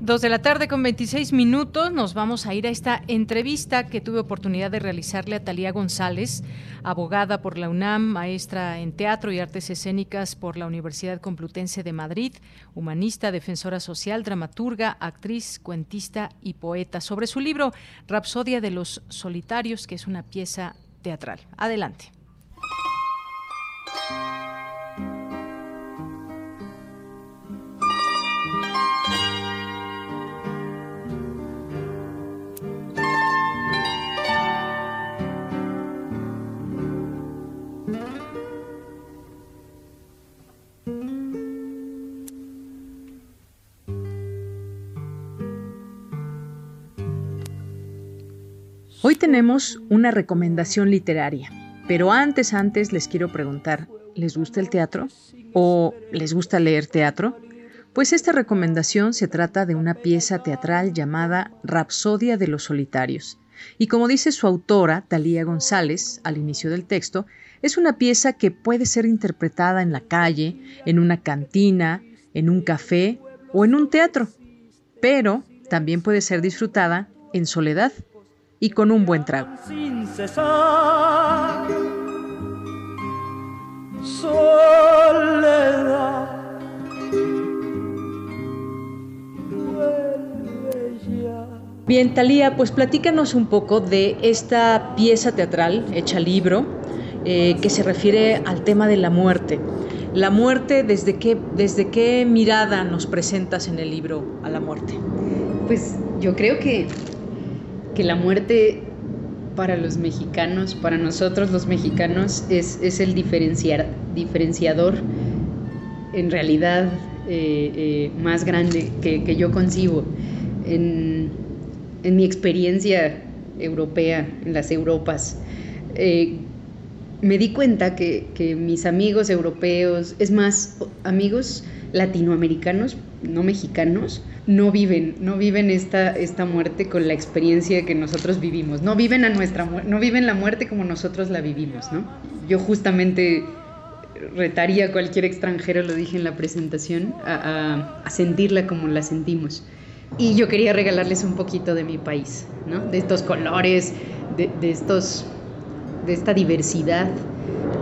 Dos de la tarde con 26 minutos nos vamos a ir a esta entrevista que tuve oportunidad de realizarle a Talía González, abogada por la UNAM, maestra en teatro y artes escénicas por la Universidad Complutense de Madrid, humanista, defensora social, dramaturga, actriz, cuentista y poeta, sobre su libro Rapsodia de los Solitarios, que es una pieza teatral. Adelante. Hoy tenemos una recomendación literaria, pero antes, antes les quiero preguntar, ¿les gusta el teatro? ¿O les gusta leer teatro? Pues esta recomendación se trata de una pieza teatral llamada Rapsodia de los Solitarios. Y como dice su autora, Talía González, al inicio del texto, es una pieza que puede ser interpretada en la calle, en una cantina, en un café o en un teatro, pero también puede ser disfrutada en soledad y con un buen trago. Sin cesar, soledad. Bien, Talía, pues platícanos un poco de esta pieza teatral hecha libro eh, que se refiere al tema de la muerte. La muerte, ¿desde qué, ¿desde qué mirada nos presentas en el libro a la muerte? Pues yo creo que que la muerte para los mexicanos, para nosotros los mexicanos, es, el diferenciar, diferenciador en realidad eh, eh, más grande que, yo concibo. En, en mi experiencia europea, en las Europas, eh, me di cuenta que, que, mis amigos europeos, es más, amigos latinoamericanos, no mexicanos, no viven, no viven esta, esta muerte con la experiencia que nosotros vivimos, no viven, a nuestra, no viven la muerte como nosotros la vivimos, ¿no? Yo justamente retaría a cualquier extranjero, lo dije en la presentación, a, a, sentirla como la sentimos. Y yo quería regalarles un poquito de mi país, ¿no? De estos colores, de, de estos, de esta diversidad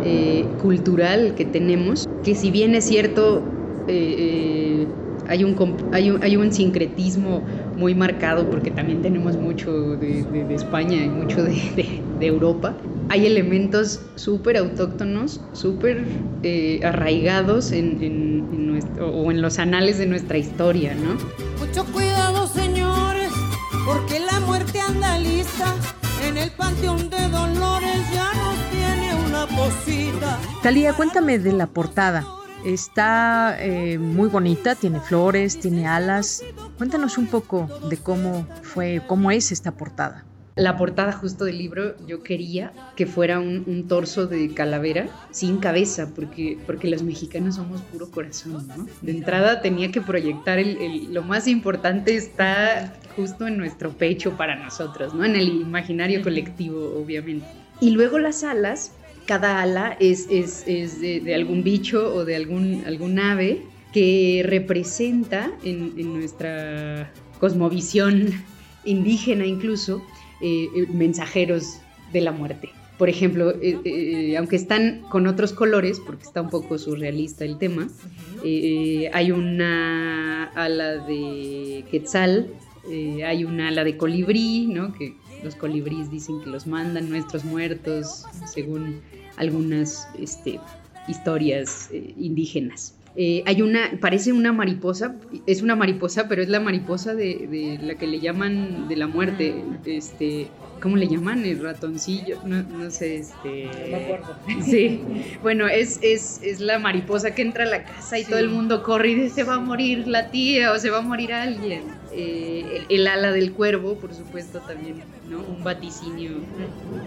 eh, cultural que tenemos, que si bien es cierto, eh, eh, hay, un, hay, un, hay un sincretismo muy marcado, porque también tenemos mucho de, de, de España y mucho de, de Europa, hay elementos súper autóctonos, súper eh, arraigados en, en, en nuestro, o en los anales de nuestra historia, ¿no? Mucho cuidado, señores, porque la muerte anda lista. En el panteón de Dolores ya nos tiene una posita. Talía, cuéntame de la portada. Está eh, muy bonita, tiene flores, tiene alas. Cuéntanos un poco de cómo fue, cómo es esta portada la portada justo del libro yo quería que fuera un, un, torso de calavera sin cabeza, porque, porque los mexicanos somos puro corazón, ¿no? De entrada tenía que proyectar el, el, lo más importante está justo en nuestro pecho para nosotros, ¿no? En el imaginario colectivo, obviamente. Y luego las alas, cada ala es, es, es de, de, algún bicho o de algún, algún ave que representa en, en nuestra cosmovisión indígena incluso eh, mensajeros de la muerte. Por ejemplo, eh, eh, aunque están con otros colores, porque está un poco surrealista el tema, hay una ala de quetzal, hay una ala de colibrí, ¿no? que los colibríes dicen que los mandan nuestros muertos, según algunas este, historias indígenas. Eh, hay una, parece una mariposa, es una mariposa, pero es la mariposa de, de, la que le llaman de la muerte, este, ¿cómo le llaman? El ratoncillo, no, no sé, este... No me acuerdo. Sí, bueno, es, es, es la mariposa que entra a la casa y sí. todo el mundo corre y dice, se va a morir la tía o se va a morir alguien. Eh, el, el, ala del cuervo, por supuesto, también, ¿no? Un vaticinio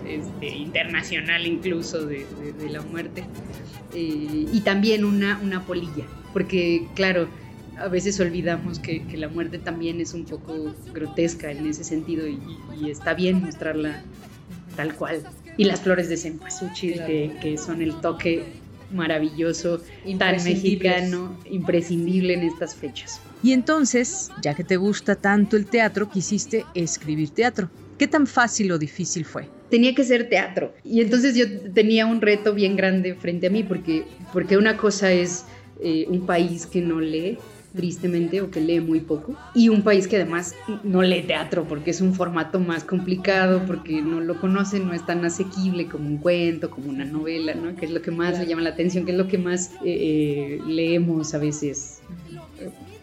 este, internacional incluso de, de, de la muerte. Eh, y también una, una polilla, porque claro, a veces olvidamos que, que, la muerte también es un poco grotesca en ese sentido y, y está bien mostrarla tal cual. Y las flores de cempasúchil, claro. que, que, son el toque maravilloso, tan mexicano, imprescindible en estas fechas. Y entonces, ya que te gusta tanto el teatro, quisiste escribir teatro. ¿Qué tan fácil o difícil fue? Tenía que ser teatro. Y entonces yo tenía un reto bien grande frente a mí, porque, porque una cosa es eh, un país que no lee, tristemente, o que lee muy poco, y un país que además no lee teatro, porque es un formato más complicado, porque no lo conocen, no es tan asequible como un cuento, como una novela, ¿no? Que es lo que más claro. le llama la atención, que es lo que más eh, eh, leemos a veces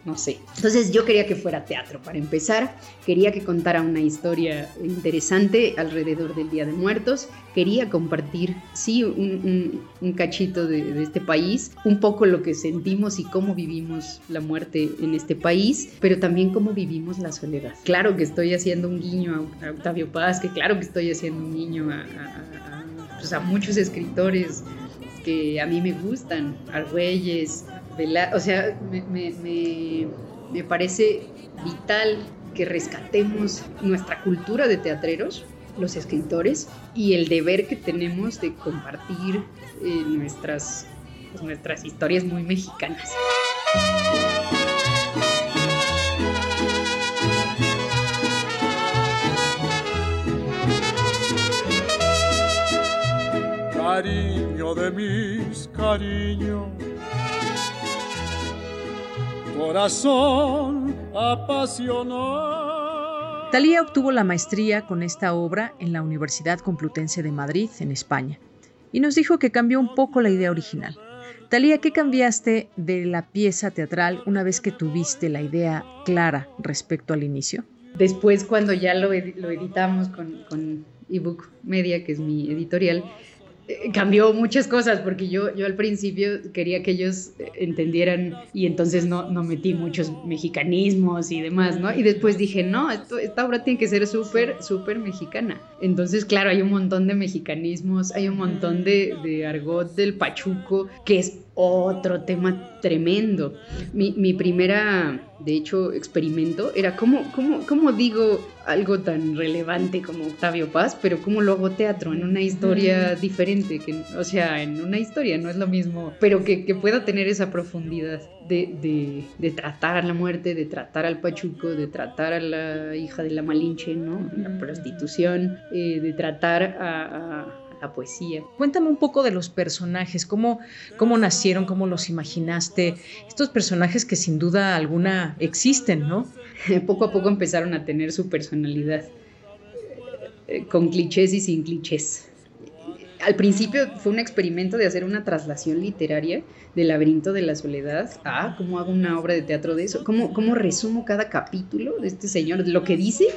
no sé. Entonces yo quería que fuera teatro para empezar, quería que contara una historia interesante alrededor del Día de Muertos, quería compartir, sí, un, cachito de, este país, un poco lo que sentimos y cómo vivimos la muerte en este país, pero también cómo vivimos la soledad. Claro que estoy haciendo un guiño a, Octavio Paz, que claro que estoy haciendo un guiño a, pues a muchos escritores que a mí me gustan, Argüelles, o sea, me, me, me, parece vital que rescatemos nuestra cultura de teatreros, los escritores, y el deber que tenemos de compartir eh, nuestras, pues, nuestras historias muy mexicanas. Cariño de mis cariños corazón apasionado. Talía obtuvo la maestría con esta obra en la Universidad Complutense de Madrid, en España, y nos dijo que cambió un poco la idea original. Talía, ¿qué cambiaste de la pieza teatral una vez que tuviste la idea clara respecto al inicio? Después, cuando ya lo, ed lo editamos con, con ebook Media, que es mi editorial, cambió muchas cosas porque yo, yo al principio quería que ellos entendieran y entonces no, no metí muchos mexicanismos y demás, ¿no? Y después dije, no, esto, esta obra tiene que ser súper, súper mexicana. Entonces, claro, hay un montón de mexicanismos, hay un montón de, de argot del pachuco que es otro tema tremendo. Mi, mi, primera, de hecho, experimento era cómo, cómo, cómo digo algo tan relevante como Octavio Paz, pero cómo lo hago teatro en una historia diferente, que, o sea, en una historia no es lo mismo, pero que, que pueda tener esa profundidad de, de, de, tratar a la muerte, de tratar al pachuco, de tratar a la hija de la Malinche, ¿no? La prostitución, eh, de tratar a, a la poesía. Cuéntame un poco de los personajes, cómo, cómo nacieron, cómo los imaginaste, estos personajes que sin duda alguna existen, ¿no? Poco a poco empezaron a tener su personalidad, eh, con clichés y sin clichés. Al principio fue un experimento de hacer una traslación literaria del laberinto de la soledad a cómo hago una obra de teatro de eso, cómo, cómo resumo cada capítulo de este señor, lo que dice,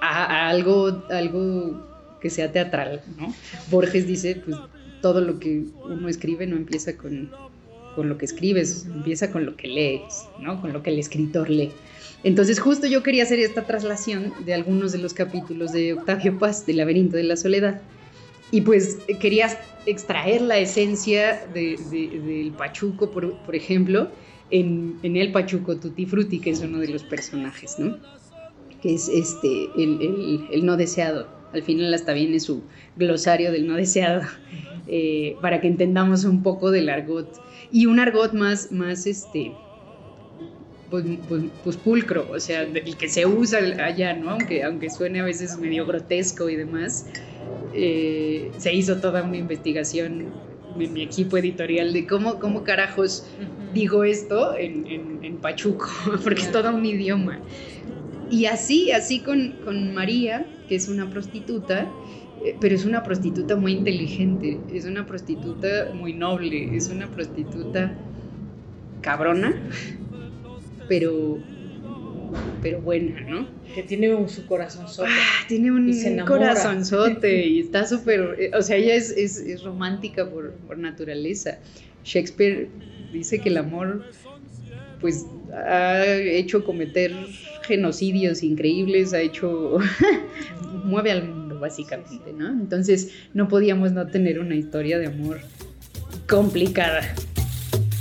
a, a algo, algo que sea teatral, ¿no? Borges dice, pues todo lo que uno escribe no empieza con, con lo que escribes, empieza con lo que lees, ¿no? Con lo que el escritor lee. Entonces justo yo quería hacer esta traslación de algunos de los capítulos de Octavio Paz, del laberinto de la soledad, y pues quería extraer la esencia de, de, del Pachuco, por, ejemplo, en, el Pachuco Tutti Frutti, que es uno de los personajes, ¿no? Que es este, el, el no deseado, al final hasta viene su glosario del no deseado, eh, para que entendamos un poco del argot. Y un argot más, más este, pues, pues, pues, pulcro, o sea, el que se usa allá, ¿no? Aunque, aunque suene a veces medio grotesco y demás, eh, se hizo toda una investigación en mi equipo editorial de cómo, cómo carajos digo esto en, en, en Pachuco, porque es todo un idioma. Y así, así con, con María, que es una prostituta, eh, pero es una prostituta muy inteligente, es una prostituta muy noble, es una prostituta cabrona, pero pero buena, ¿no? Que tiene un, su corazonzote. Ah, tiene un corazonzote y está súper, eh, o sea, ella es, es, es romántica por, por, naturaleza. Shakespeare dice que el amor, pues, ha hecho cometer genocidios increíbles, ha hecho, mueve al mundo básicamente, ¿no? Entonces no podíamos no tener una historia de amor complicada.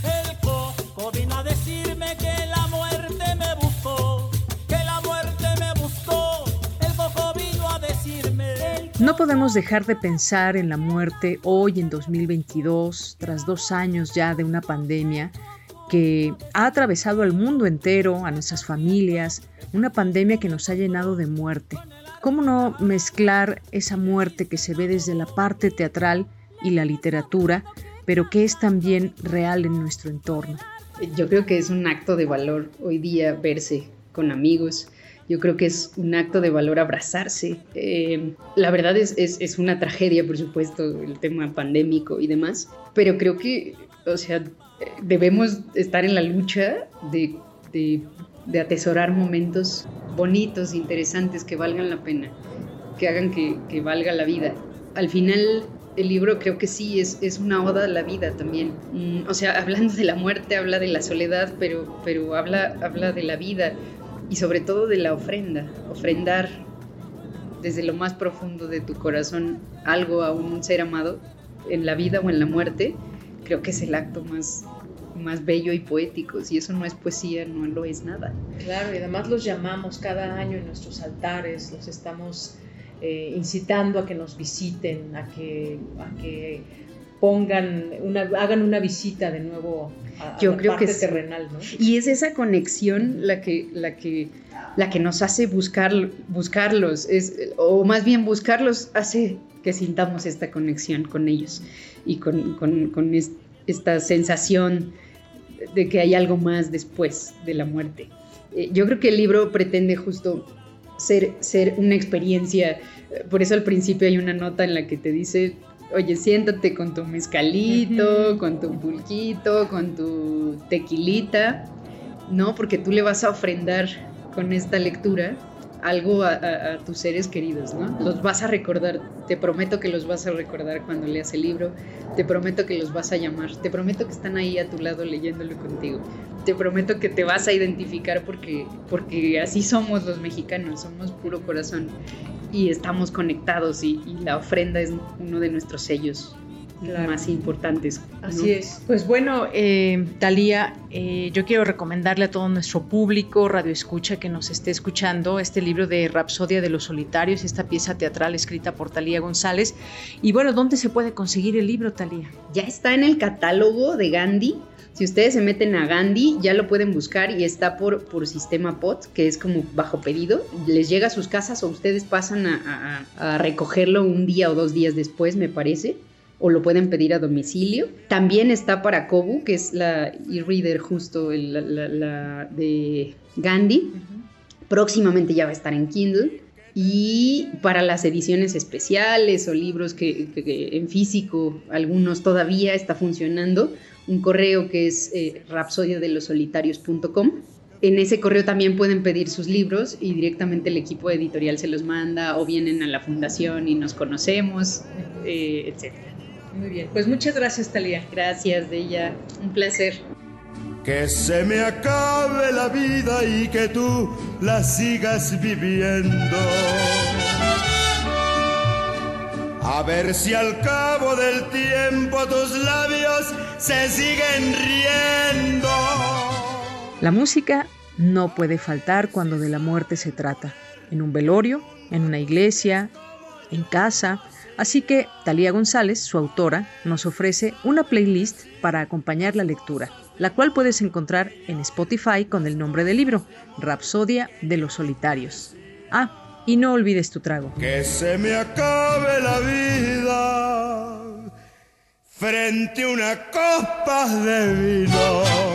El coco vino a decirme que la muerte me buscó, que la muerte me buscó, el coco vino a decirme... No podemos dejar de pensar en la muerte hoy en 2022, tras dos años ya de una pandemia que ha atravesado al mundo entero, a nuestras familias, una pandemia que nos ha llenado de muerte. ¿Cómo no mezclar esa muerte que se ve desde la parte teatral y la literatura, pero que es también real en nuestro entorno? Yo creo que es un acto de valor hoy día verse con amigos. Yo creo que es un acto de valor abrazarse. Eh, la verdad es, es, es una tragedia, por supuesto, el tema pandémico y demás, pero creo que, o sea, debemos estar en la lucha de, de, atesorar momentos bonitos, interesantes, que valgan la pena, que hagan que, que, valga la vida. Al final, el libro creo que sí es, es una oda a la vida también. Mm, o sea, hablando de la muerte, habla de la soledad, pero, pero habla, habla de la vida y sobre todo de la ofrenda, ofrendar desde lo más profundo de tu corazón algo a un ser amado en la vida o en la muerte creo que es el acto más, más bello y poético. Si eso no es poesía, no lo es nada. Claro, y además los llamamos cada año en nuestros altares, los estamos eh, incitando a que nos visiten, a que, a que pongan una, hagan una visita de nuevo a, Yo a la creo parte que terrenal, ¿no? Y es esa conexión la que, la que, la que nos hace buscar, buscarlos, es, o más bien buscarlos hace que sintamos esta conexión con ellos y con, con, con esta sensación de que hay algo más después de la muerte. Eh, yo creo que el libro pretende justo ser, ser una experiencia, por eso al principio hay una nota en la que te dice, oye, siéntate con tu mezcalito, uh -huh. con tu pulquito, con tu tequilita, ¿no? Porque tú le vas a ofrendar con esta lectura algo a, tus seres queridos, ¿no? Los vas a recordar, te prometo que los vas a recordar cuando leas el libro, te prometo que los vas a llamar, te prometo que están ahí a tu lado leyéndolo contigo, te prometo que te vas a identificar porque, porque así somos los mexicanos, somos puro corazón y estamos conectados y la ofrenda es uno de nuestros sellos más importantes. Así es. Pues bueno, eh, Talía, eh, yo quiero recomendarle a todo nuestro público, Radio Escucha, que nos esté escuchando, este libro de Rapsodia de los Solitarios, esta pieza teatral escrita por Talía González. Y bueno, ¿dónde se puede conseguir el libro, Talía? Ya está en el catálogo de Gandhi. Si ustedes se meten a Gandhi, ya lo pueden buscar y está por, por sistema POT, que es como bajo pedido. Les llega a sus casas o ustedes pasan a recogerlo un día o dos días después, me parece o lo pueden pedir a domicilio. También está para Kobu, que es la e-reader justo la, de Gandhi. Próximamente ya va a estar en Kindle. Y para las ediciones especiales o libros que, en físico, algunos todavía está funcionando, un correo que es eh, rapsodiadelosolitarios.com. En ese correo también pueden pedir sus libros y directamente el equipo editorial se los manda o vienen a la fundación y nos conocemos, eh, etc. Muy bien, pues muchas gracias, Talía. Gracias, de ella. Un placer. Que se me acabe la vida y que tú la sigas viviendo. A ver si al cabo del tiempo tus labios se siguen riendo. La música no puede faltar cuando de la muerte se trata. En un velorio, en una iglesia, en casa Así que Talía González, su autora, nos ofrece una playlist para acompañar la lectura, la cual puedes encontrar en Spotify con el nombre del libro, Rapsodia de los Solitarios. Ah, y no olvides tu trago. Que se me acabe la vida frente a una copa de vino.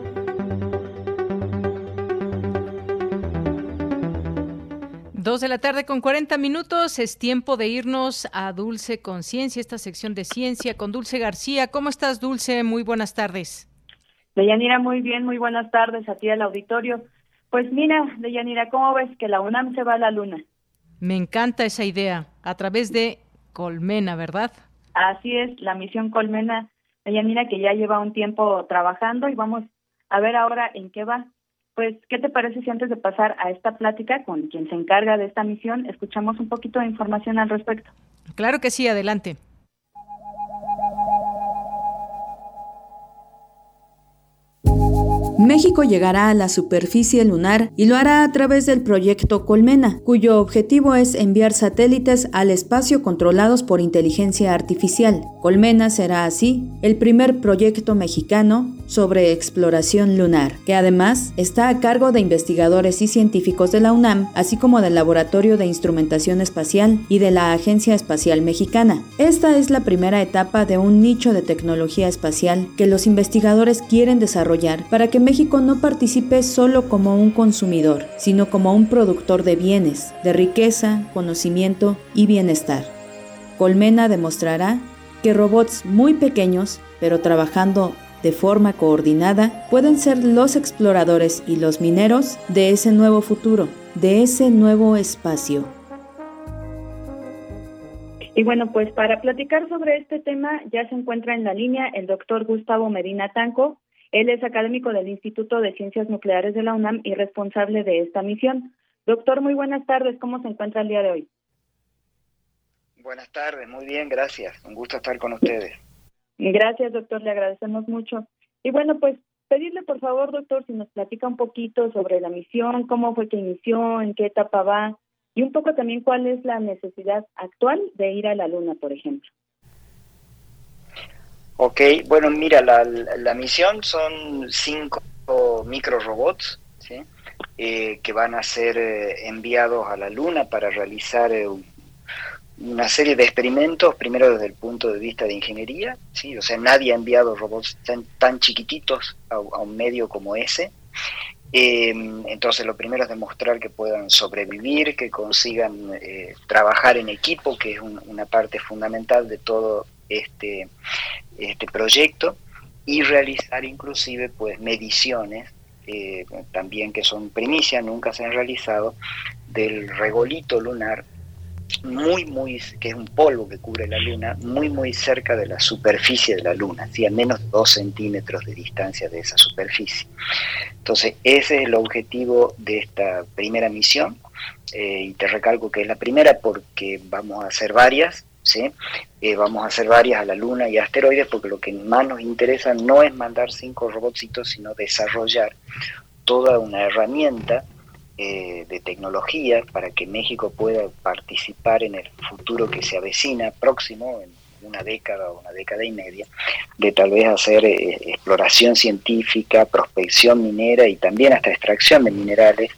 Dos de la tarde con 40 minutos. Es tiempo de irnos a Dulce Conciencia, esta sección de ciencia con Dulce García. ¿Cómo estás, Dulce? Muy buenas tardes. Deyanira, muy bien, muy buenas tardes a ti al auditorio. Pues mira, Deyanira, ¿cómo ves que la UNAM se va a la luna? Me encanta esa idea, a través de Colmena, ¿verdad? Así es, la misión Colmena, Deyanira, que ya lleva un tiempo trabajando y vamos a ver ahora en qué va. Pues, ¿qué te parece si antes de pasar a esta plática con quien se encarga de esta misión, escuchamos un poquito de información al respecto? Claro que sí, adelante. México llegará a la superficie lunar y lo hará a través del proyecto Colmena, cuyo objetivo es enviar satélites al espacio controlados por inteligencia artificial. Colmena será así el primer proyecto mexicano sobre exploración lunar, que además está a cargo de investigadores y científicos de la UNAM, así como del Laboratorio de Instrumentación Espacial y de la Agencia Espacial Mexicana. Esta es la primera etapa de un nicho de tecnología espacial que los investigadores quieren desarrollar para que México no participe solo como un consumidor, sino como un productor de bienes, de riqueza, conocimiento y bienestar. Colmena demostrará que robots muy pequeños, pero trabajando de forma coordinada, pueden ser los exploradores y los mineros de ese nuevo futuro, de ese nuevo espacio. Y bueno, pues para platicar sobre este tema ya se encuentra en la línea el doctor Gustavo Medina Tanco. Él es académico del Instituto de Ciencias Nucleares de la UNAM y responsable de esta misión. Doctor, muy buenas tardes. ¿Cómo se encuentra el día de hoy? Buenas tardes, muy bien, gracias. Un gusto estar con ustedes. Gracias, doctor, le agradecemos mucho. Y bueno, pues pedirle por favor, doctor, si nos platica un poquito sobre la misión, cómo fue que inició, en qué etapa va y un poco también cuál es la necesidad actual de ir a la Luna, por ejemplo. Ok, bueno, mira, la, la misión son cinco micro robots ¿sí? Eh, que van a ser eh, enviados a la Luna para realizar eh, una serie de experimentos, primero desde el punto de vista de ingeniería, ¿sí? o sea, nadie ha enviado robots tan, tan chiquititos a, un medio como ese. Eh, entonces, lo primero es demostrar que puedan sobrevivir, que consigan trabajar en equipo, que es una parte fundamental de todo este, este proyecto, y realizar inclusive pues mediciones eh, también que son primicia, nunca se han realizado, del regolito lunar muy, muy, que es un polvo que cubre la luna, muy, muy cerca de la superficie de la luna, ¿sí? a menos de dos centímetros de distancia de esa superficie. Entonces, ese es el objetivo de esta primera misión, eh, y te recalco que es la primera porque vamos a hacer varias, ¿sí? Eh, vamos a hacer varias a la Luna y asteroides porque lo que más nos interesa no es mandar cinco robotcitos, sino desarrollar toda una herramienta eh, de tecnología para que México pueda participar en el futuro que se avecina próximo, en una década o una década y media, de tal vez hacer eh, exploración científica, prospección minera y también hasta extracción de minerales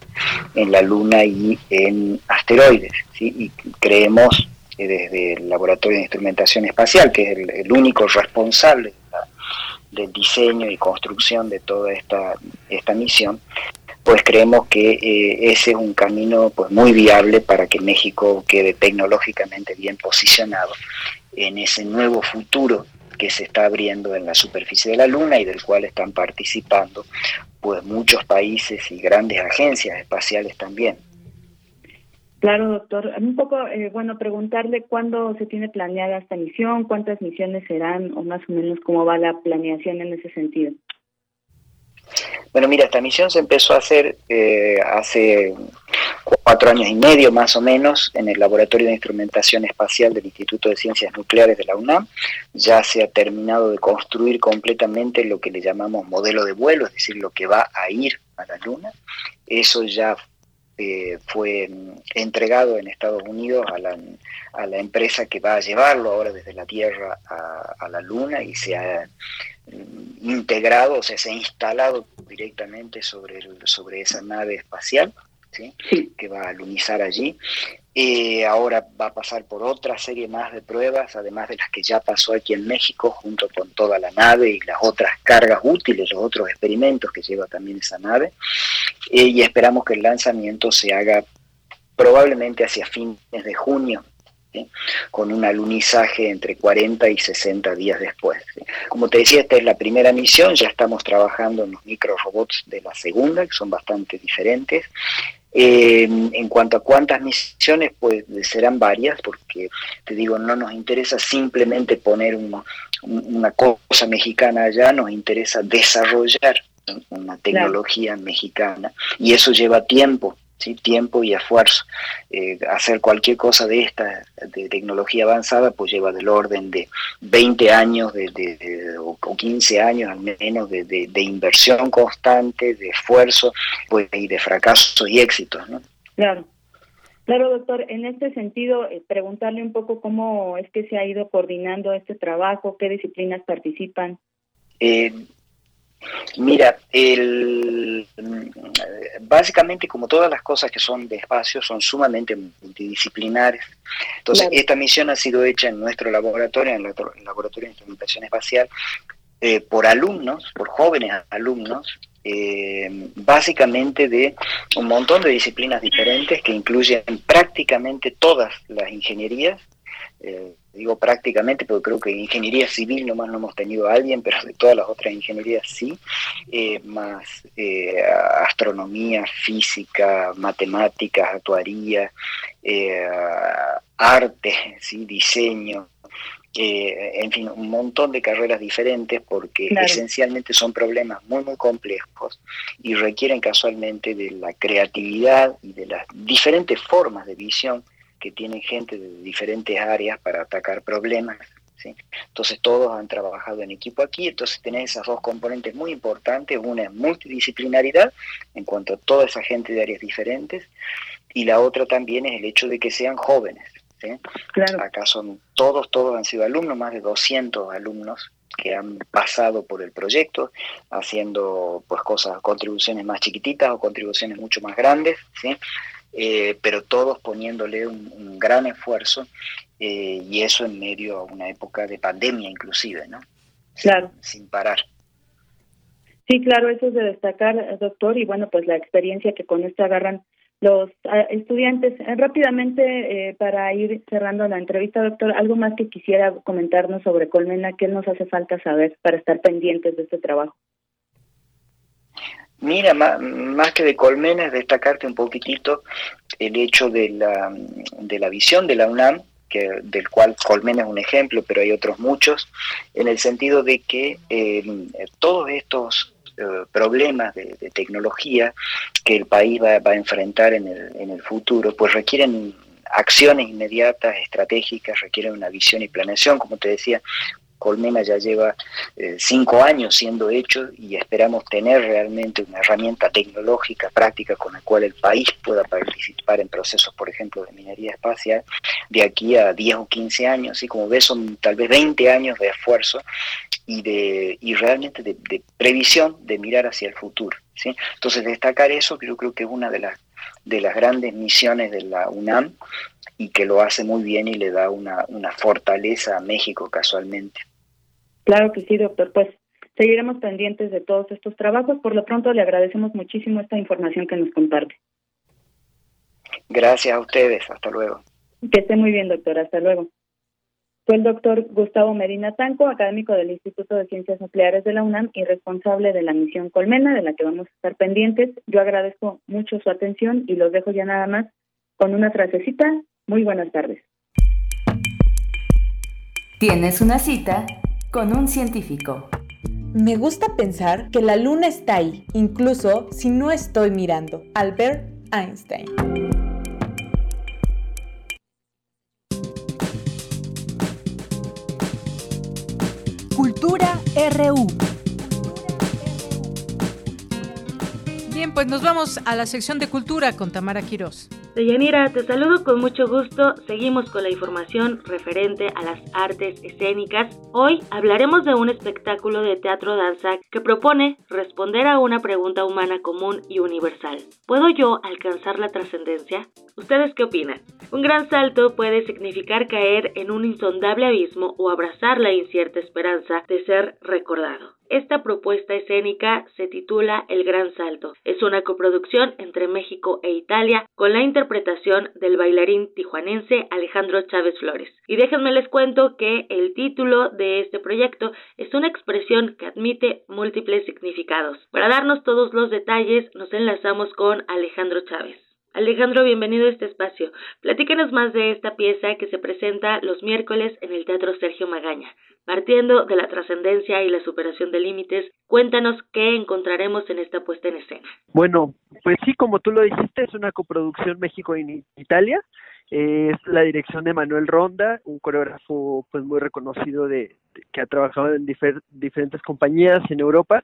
en la Luna y en asteroides. ¿sí? Y creemos desde el Laboratorio de Instrumentación Espacial, que es el, único responsable del diseño y construcción de toda esta, esta misión, pues creemos que eh, ese es un camino pues muy viable para que México quede tecnológicamente bien posicionado en ese nuevo futuro que se está abriendo en la superficie de la Luna y del cual están participando pues muchos países y grandes agencias espaciales también. Claro, doctor. Un poco, eh, bueno, preguntarle cuándo se tiene planeada esta misión, cuántas misiones serán o más o menos cómo va la planeación en ese sentido. Bueno, mira, esta misión se empezó a hacer eh, hace cuatro años y medio más o menos en el Laboratorio de Instrumentación Espacial del Instituto de Ciencias Nucleares de la UNAM. Ya se ha terminado de construir completamente lo que le llamamos modelo de vuelo, es decir, lo que va a ir a la Luna. Eso ya eh, fue entregado en Estados Unidos a la, a la, empresa que va a llevarlo ahora desde la Tierra a, la Luna y se ha mm, integrado, o sea, se ha instalado directamente sobre, el, sobre esa nave espacial. ¿sí? que va a lunizar allí. Eh, ahora va a pasar por otra serie más de pruebas, además de las que ya pasó aquí en México, junto con toda la nave y las otras cargas útiles, los otros experimentos que lleva también esa nave. Eh, y esperamos que el lanzamiento se haga probablemente hacia fines de junio, con un alunizaje entre 40 y 60 días después. Como te decía, esta es la primera misión, ya estamos trabajando en los micro robots de la segunda, que son bastante diferentes, eh, en cuanto a cuántas misiones, pues serán varias, porque te digo, no nos interesa simplemente poner una cosa mexicana allá, nos interesa desarrollar una tecnología mexicana y eso lleva tiempo tiempo y esfuerzo. Eh, hacer cualquier cosa de esta, de tecnología avanzada, pues lleva del orden de 20 años de, o 15 años al menos de, inversión constante, de esfuerzo pues, y de fracasos y éxitos. ¿no? Claro. Claro, doctor, en este sentido, eh, preguntarle un poco cómo es que se ha ido coordinando este trabajo, qué disciplinas participan. Eh, Mira, el, básicamente como todas las cosas que son de espacio son sumamente multidisciplinares. Entonces, esta misión ha sido hecha en nuestro laboratorio, en el Laboratorio de Instrumentación Espacial, eh, por alumnos, por jóvenes alumnos, eh, básicamente de un montón de disciplinas diferentes que incluyen prácticamente todas las ingenierías. Eh, digo prácticamente, porque creo que ingeniería civil nomás no hemos tenido a alguien, pero de todas las otras ingenierías sí, eh, más eh, astronomía, física, matemáticas, actuaría, eh, arte, ¿sí? diseño, en fin, un montón de carreras diferentes porque esencialmente son problemas muy, muy complejos y requieren casualmente de la creatividad y de las diferentes formas de visión que tienen gente de diferentes áreas para atacar problemas. ¿sí? Entonces todos han trabajado en equipo aquí, entonces tenés esas dos componentes muy importantes, una es multidisciplinaridad en cuanto a toda esa gente de áreas diferentes, y la otra también es el hecho de que sean jóvenes. ¿sí? Claro. Acá son todos, todos han sido alumnos, más de 200 alumnos que han pasado por el proyecto, haciendo pues cosas, contribuciones más chiquititas o contribuciones mucho más grandes, ¿sí? Eh, pero todos poniéndole un, gran esfuerzo eh, y eso en medio a una época de pandemia inclusive, ¿no? Claro. Sin, parar. Sí, claro, eso es de destacar, doctor, y bueno, pues la experiencia que con esto agarran los ah, estudiantes. Eh, rápidamente, eh, para ir cerrando la entrevista, doctor, algo más que quisiera comentarnos sobre Colmena, ¿qué nos hace falta saber para estar pendientes de este trabajo? Mira, más, que de Colmena, es destacarte un poquitito el hecho de la, de la visión de la UNAM, que, del cual Colmena es un ejemplo, pero hay otros muchos, en el sentido de que eh, todos estos eh, problemas de, tecnología que el país va, a enfrentar en el, en el futuro, pues requieren acciones inmediatas, estratégicas, requieren una visión y planeación, como te decía, Colmena ya lleva eh, cinco años siendo hecho y esperamos tener realmente una herramienta tecnológica práctica con la cual el país pueda participar en procesos, por ejemplo, de minería espacial de aquí a 10 o 15 años. Y como ves, son tal vez 20 años de esfuerzo y, de, y realmente de, previsión de mirar hacia el futuro. Entonces, destacar eso yo creo que es una de las, de las grandes misiones de la UNAM y que lo hace muy bien y le da una, una fortaleza a México casualmente. Claro que sí, doctor. Pues seguiremos pendientes de todos estos trabajos. Por lo pronto le agradecemos muchísimo esta información que nos comparte. Gracias a ustedes. Hasta luego. Que esté muy bien, doctor. Hasta luego. Fue el doctor Gustavo Medina Tanco, académico del Instituto de Ciencias Nucleares de la UNAM y responsable de la misión Colmena, de la que vamos a estar pendientes. Yo agradezco mucho su atención y los dejo ya nada más con una frasecita. Muy buenas tardes. Tienes una cita con un científico. Me gusta pensar que la luna está ahí, incluso si no estoy mirando. Albert Einstein. Cultura RU. Bien, pues nos vamos a la sección de cultura con Tamara Quirós. Deyanira, te saludo con mucho gusto. Seguimos con la información referente a las artes escénicas. Hoy hablaremos de un espectáculo de teatro danza que propone responder a una pregunta humana común y universal. ¿Puedo yo alcanzar la trascendencia? ¿Ustedes qué opinan? Un gran salto puede significar caer en un insondable abismo o abrazar la incierta esperanza de ser recordado. Esta propuesta escénica se titula El Gran Salto. Es una coproducción entre México e Italia con la interpretación del bailarín tijuanense Alejandro Chávez Flores. Y déjenme les cuento que el título de este proyecto es una expresión que admite múltiples significados. Para darnos todos los detalles nos enlazamos con Alejandro Chávez. Alejandro, bienvenido a este espacio. Platíquenos más de esta pieza que se presenta los miércoles en el Teatro Sergio Magaña. Partiendo de la trascendencia y la superación de límites, cuéntanos qué encontraremos en esta puesta en escena. Bueno, pues sí, como tú lo dijiste, es una coproducción México y Italia. Es la dirección de Manuel Ronda, un coreógrafo pues muy reconocido de, que ha trabajado en diferentes compañías en Europa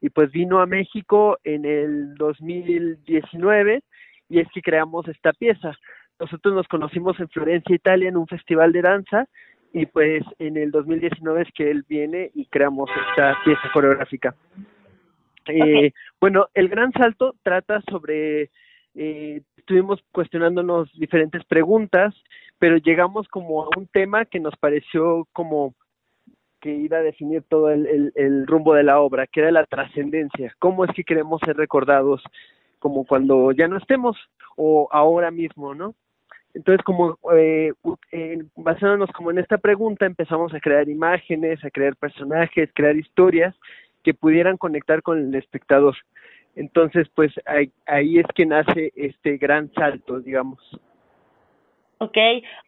y pues vino a México en el 2019 y es que creamos esta pieza. Nosotros nos conocimos en Florencia, Italia, en un festival de danza y pues en el 2019 es que él viene y creamos esta pieza coreográfica. Eh, bueno, el gran salto trata sobre, eh, estuvimos cuestionándonos diferentes preguntas, pero llegamos como a un tema que nos pareció como que iba a definir todo el, el rumbo de la obra, que era la trascendencia. ¿Cómo es que queremos ser recordados como cuando ya no estemos o ahora mismo, ¿no? Entonces, como eh, basándonos como en esta pregunta, empezamos a crear imágenes, a crear personajes, crear historias que pudieran conectar con el espectador. Entonces, pues ahí, ahí es que nace este gran salto, digamos. Ok,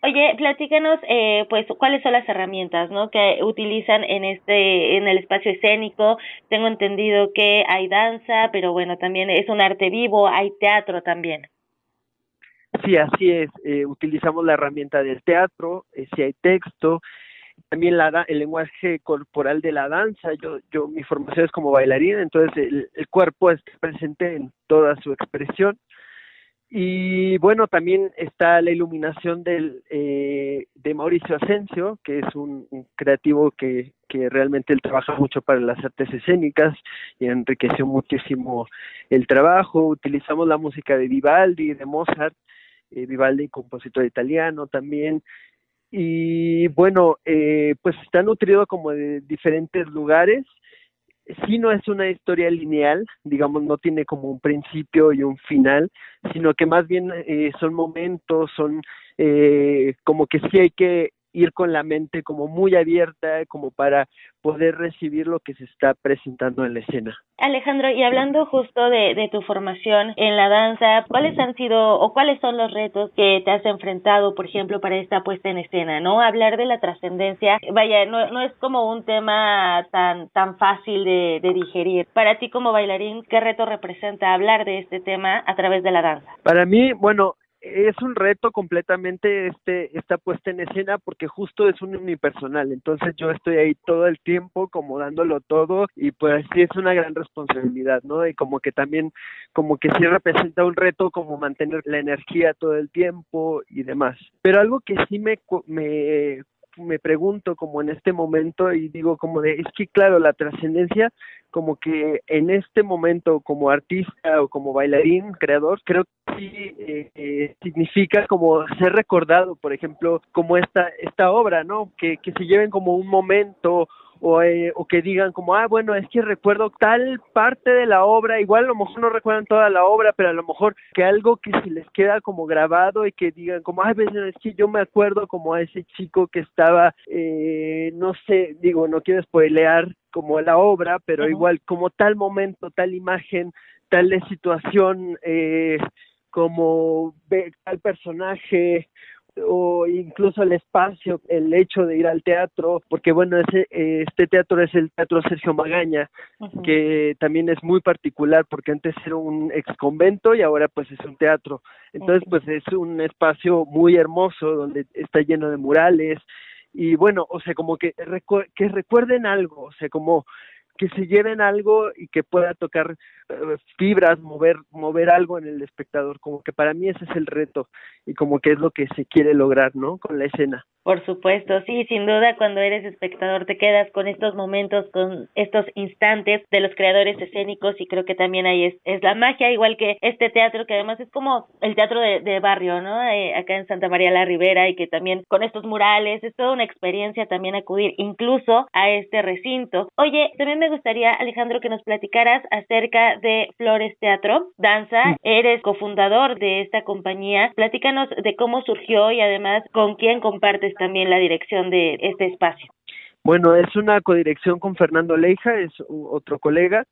oye, platícanos, eh, pues, cuáles son las herramientas, ¿no? Que utilizan en este, en el espacio escénico. Tengo entendido que hay danza, pero bueno, también es un arte vivo, hay teatro también. Sí, así es. Eh, utilizamos la herramienta del teatro, eh, si hay texto, también la, el lenguaje corporal de la danza. Yo, yo, mi formación es como bailarina, entonces el, el cuerpo está presente en toda su expresión. Y bueno, también está la iluminación del, eh, de Mauricio Asensio, que es un, creativo que, que realmente él trabaja mucho para las artes escénicas y enriqueció muchísimo el trabajo. Utilizamos la música de Vivaldi, de Mozart, eh, Vivaldi, compositor italiano también. y bueno, eh, pues está nutrido como de diferentes lugares. Sí no es una historia lineal, digamos, no tiene como un principio y un final, sino que más bien eh, son momentos, son eh, como que sí hay que ir con la mente como muy abierta, como para poder recibir lo que se está presentando en la escena. Alejandro, y hablando justo de, de, tu formación en la danza, ¿cuáles han sido o cuáles son los retos que te has enfrentado, por ejemplo, para esta puesta en escena? ¿No? Hablar de la trascendencia, vaya, no, no es como un tema tan, tan fácil de, de digerir. Para ti como bailarín, ¿qué reto representa hablar de este tema a través de la danza? Para mí, bueno, es un reto completamente este esta puesta en escena porque justo es un unipersonal. Entonces yo estoy ahí todo el tiempo como dándolo todo y pues sí es una gran responsabilidad no y como que también como que sí representa un reto como mantener la energía todo el tiempo y demás. Pero algo que sí me me me pregunto como en este momento y digo como de, es que claro, la trascendencia como que en este momento como artista o como bailarín, creador, creo que sí eh, eh, significa como ser recordado, por ejemplo, como esta, esta obra, ¿no? Que, que se lleven como un momento o, eh, o que digan como, ah, bueno, es que recuerdo tal parte de la obra, igual a lo mejor no recuerdan toda la obra, pero a lo mejor que algo que se les queda como grabado y que digan como, ah, es que yo me acuerdo como a ese chico que estaba, eh, no sé, digo, no quiero spoilear como la obra, pero igual como tal momento, tal imagen, tal situación, eh, como tal personaje o incluso el espacio, el hecho de ir al teatro, porque bueno, ese, este teatro es el Teatro Sergio Magaña, que también es muy particular porque antes era un ex convento y ahora pues es un teatro. Entonces pues es un espacio muy hermoso donde está lleno de murales y bueno, o sea, como que, que recuerden algo, o sea, como que se lleven algo y que pueda tocar eh, fibras, mover, mover algo en el espectador, como que para mí ese es el reto y como que es lo que se quiere lograr, ¿no? Con la escena. Por supuesto, sí, sin duda cuando eres espectador te quedas con estos momentos, con estos instantes de los creadores escénicos y creo que también ahí es, es la magia, igual que este teatro que además es como el teatro de, de barrio, ¿no? Eh, acá en Santa María la Ribera y que también con estos murales es toda una experiencia también acudir incluso a este recinto. Oye, también me gustaría Alejandro que nos platicaras acerca de Flores Teatro, Danza, eres cofundador de esta compañía, platícanos de cómo surgió y además con quién compartes también la dirección de este espacio. Bueno, es una codirección con Fernando Leija, es otro colega.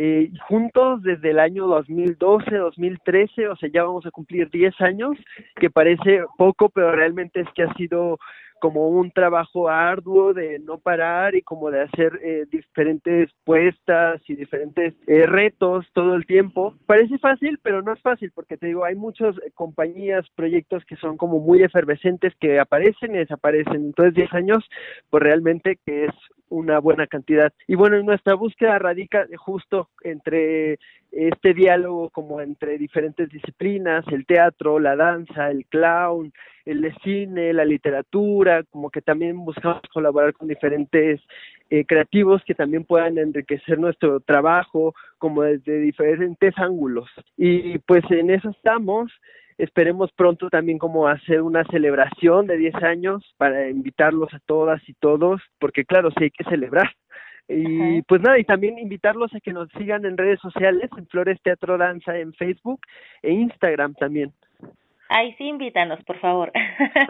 Eh, juntos desde el año 2012, 2013, o sea, ya vamos a cumplir 10 años, que parece poco, pero realmente es que ha sido como un trabajo arduo de no parar y como de hacer eh, diferentes puestas y diferentes eh, retos todo el tiempo. Parece fácil, pero no es fácil porque te digo, hay muchas eh, compañías, proyectos que son como muy efervescentes que aparecen y desaparecen. Entonces 10 años, pues realmente que es una buena cantidad. Y bueno, nuestra búsqueda radica justo entre este diálogo como entre diferentes disciplinas, el teatro, la danza, el clown, el cine, la literatura, como que también buscamos colaborar con diferentes eh, creativos que también puedan enriquecer nuestro trabajo como desde diferentes ángulos. Y pues en eso estamos. Esperemos pronto también como hacer una celebración de 10 años para invitarlos a todas y todos, porque claro, sí hay que celebrar. Y pues nada, y también invitarlos a que nos sigan en redes sociales, en Flores Teatro Danza en Facebook e Instagram también. Ay, sí, invítanos, por favor.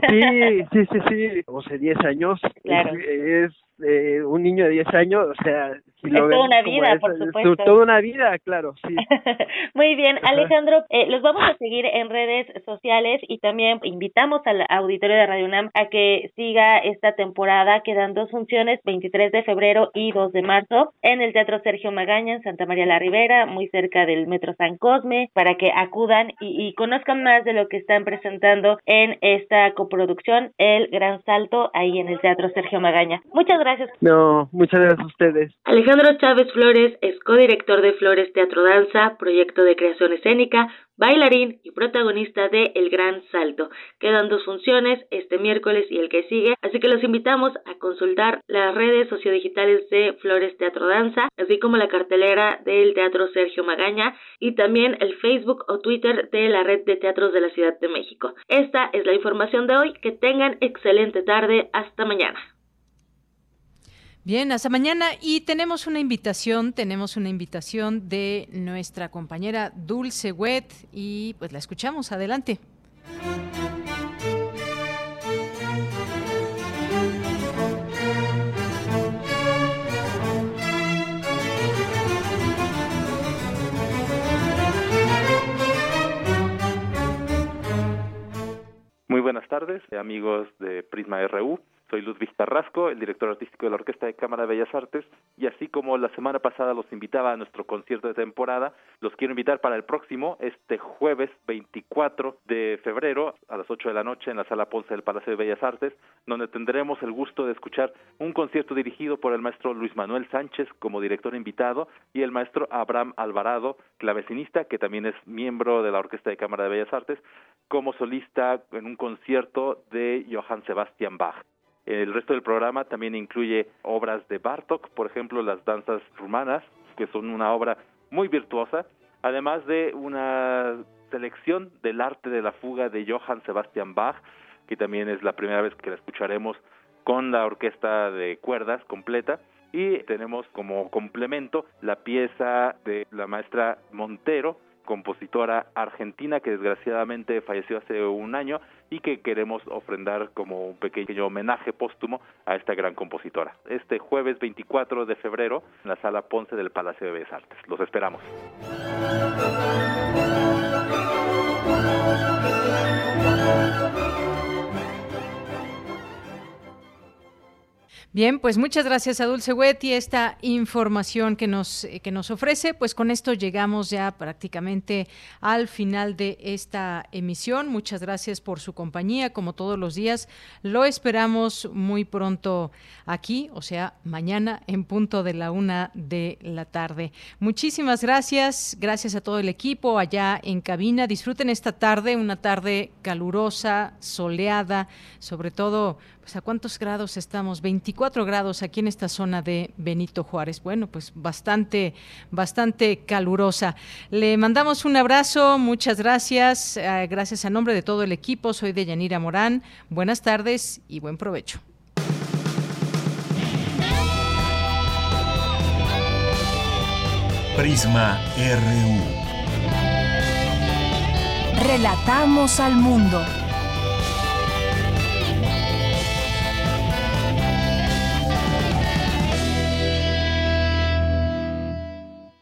Sí, sí, sí, sí. Sea, 10 años. Claro. Es, eh, un niño de 10 años, o sea, si es toda una vida, por supuesto. Es toda una vida, claro, sí. Muy bien, Alejandro, eh, los vamos a seguir en redes sociales y también invitamos al auditorio de Radio UNAM a que siga esta temporada. Quedan dos funciones, 23 de febrero y 2 de marzo, en el Teatro Sergio Magaña, en Santa María la Ribera, muy cerca del Metro San Cosme, para que acudan y, y conozcan más de lo que están presentando en esta coproducción, El Gran Salto, ahí en el Teatro Sergio Magaña. Muchas gracias gracias. No, muchas gracias a ustedes. Alejandro Chávez Flores es codirector de Flores Teatro Danza, proyecto de creación escénica, bailarín y protagonista de El Gran Salto. Quedan dos funciones este miércoles y el que sigue, así que los invitamos a consultar las redes sociodigitales de Flores Teatro Danza, así como la cartelera del Teatro Sergio Magaña y también el Facebook o Twitter de la Red de Teatros de la Ciudad de México. Esta es la información de hoy. Que tengan excelente tarde. Hasta mañana. Bien, hasta mañana y tenemos una invitación, tenemos una invitación de nuestra compañera Dulce Wet y pues la escuchamos, adelante. Muy buenas tardes, amigos de Prisma RU. Soy Ludwig Carrasco, el director artístico de la Orquesta de Cámara de Bellas Artes, y así como la semana pasada los invitaba a nuestro concierto de temporada, los quiero invitar para el próximo, este jueves 24 de febrero, a las 8 de la noche, en la Sala Ponce del Palacio de Bellas Artes, donde tendremos el gusto de escuchar un concierto dirigido por el maestro Luis Manuel Sánchez como director invitado y el maestro Abraham Alvarado, clavecinista, que también es miembro de la Orquesta de Cámara de Bellas Artes, como solista en un concierto de Johann Sebastian Bach. El resto del programa también incluye obras de Bartok, por ejemplo, las danzas rumanas, que son una obra muy virtuosa, además de una selección del arte de la fuga de Johann Sebastian Bach, que también es la primera vez que la escucharemos con la orquesta de cuerdas completa. Y tenemos como complemento la pieza de la maestra Montero, compositora argentina que desgraciadamente falleció hace un año y que queremos ofrendar como un pequeño homenaje póstumo a esta gran compositora. Este jueves 24 de febrero en la sala Ponce del Palacio de Bellas Artes. Los esperamos. Bien, pues muchas gracias a Dulce y esta información que nos, eh, que nos ofrece. Pues con esto llegamos ya prácticamente al final de esta emisión. Muchas gracias por su compañía, como todos los días. Lo esperamos muy pronto aquí, o sea, mañana en punto de la una de la tarde. Muchísimas gracias. Gracias a todo el equipo allá en cabina. Disfruten esta tarde, una tarde calurosa, soleada, sobre todo pues, ¿a cuántos grados estamos? 24 grados aquí en esta zona de Benito Juárez. Bueno, pues bastante, bastante calurosa. Le mandamos un abrazo, muchas gracias. Eh, gracias a nombre de todo el equipo. Soy de Yanira Morán. Buenas tardes y buen provecho. Prisma RU. Relatamos al mundo.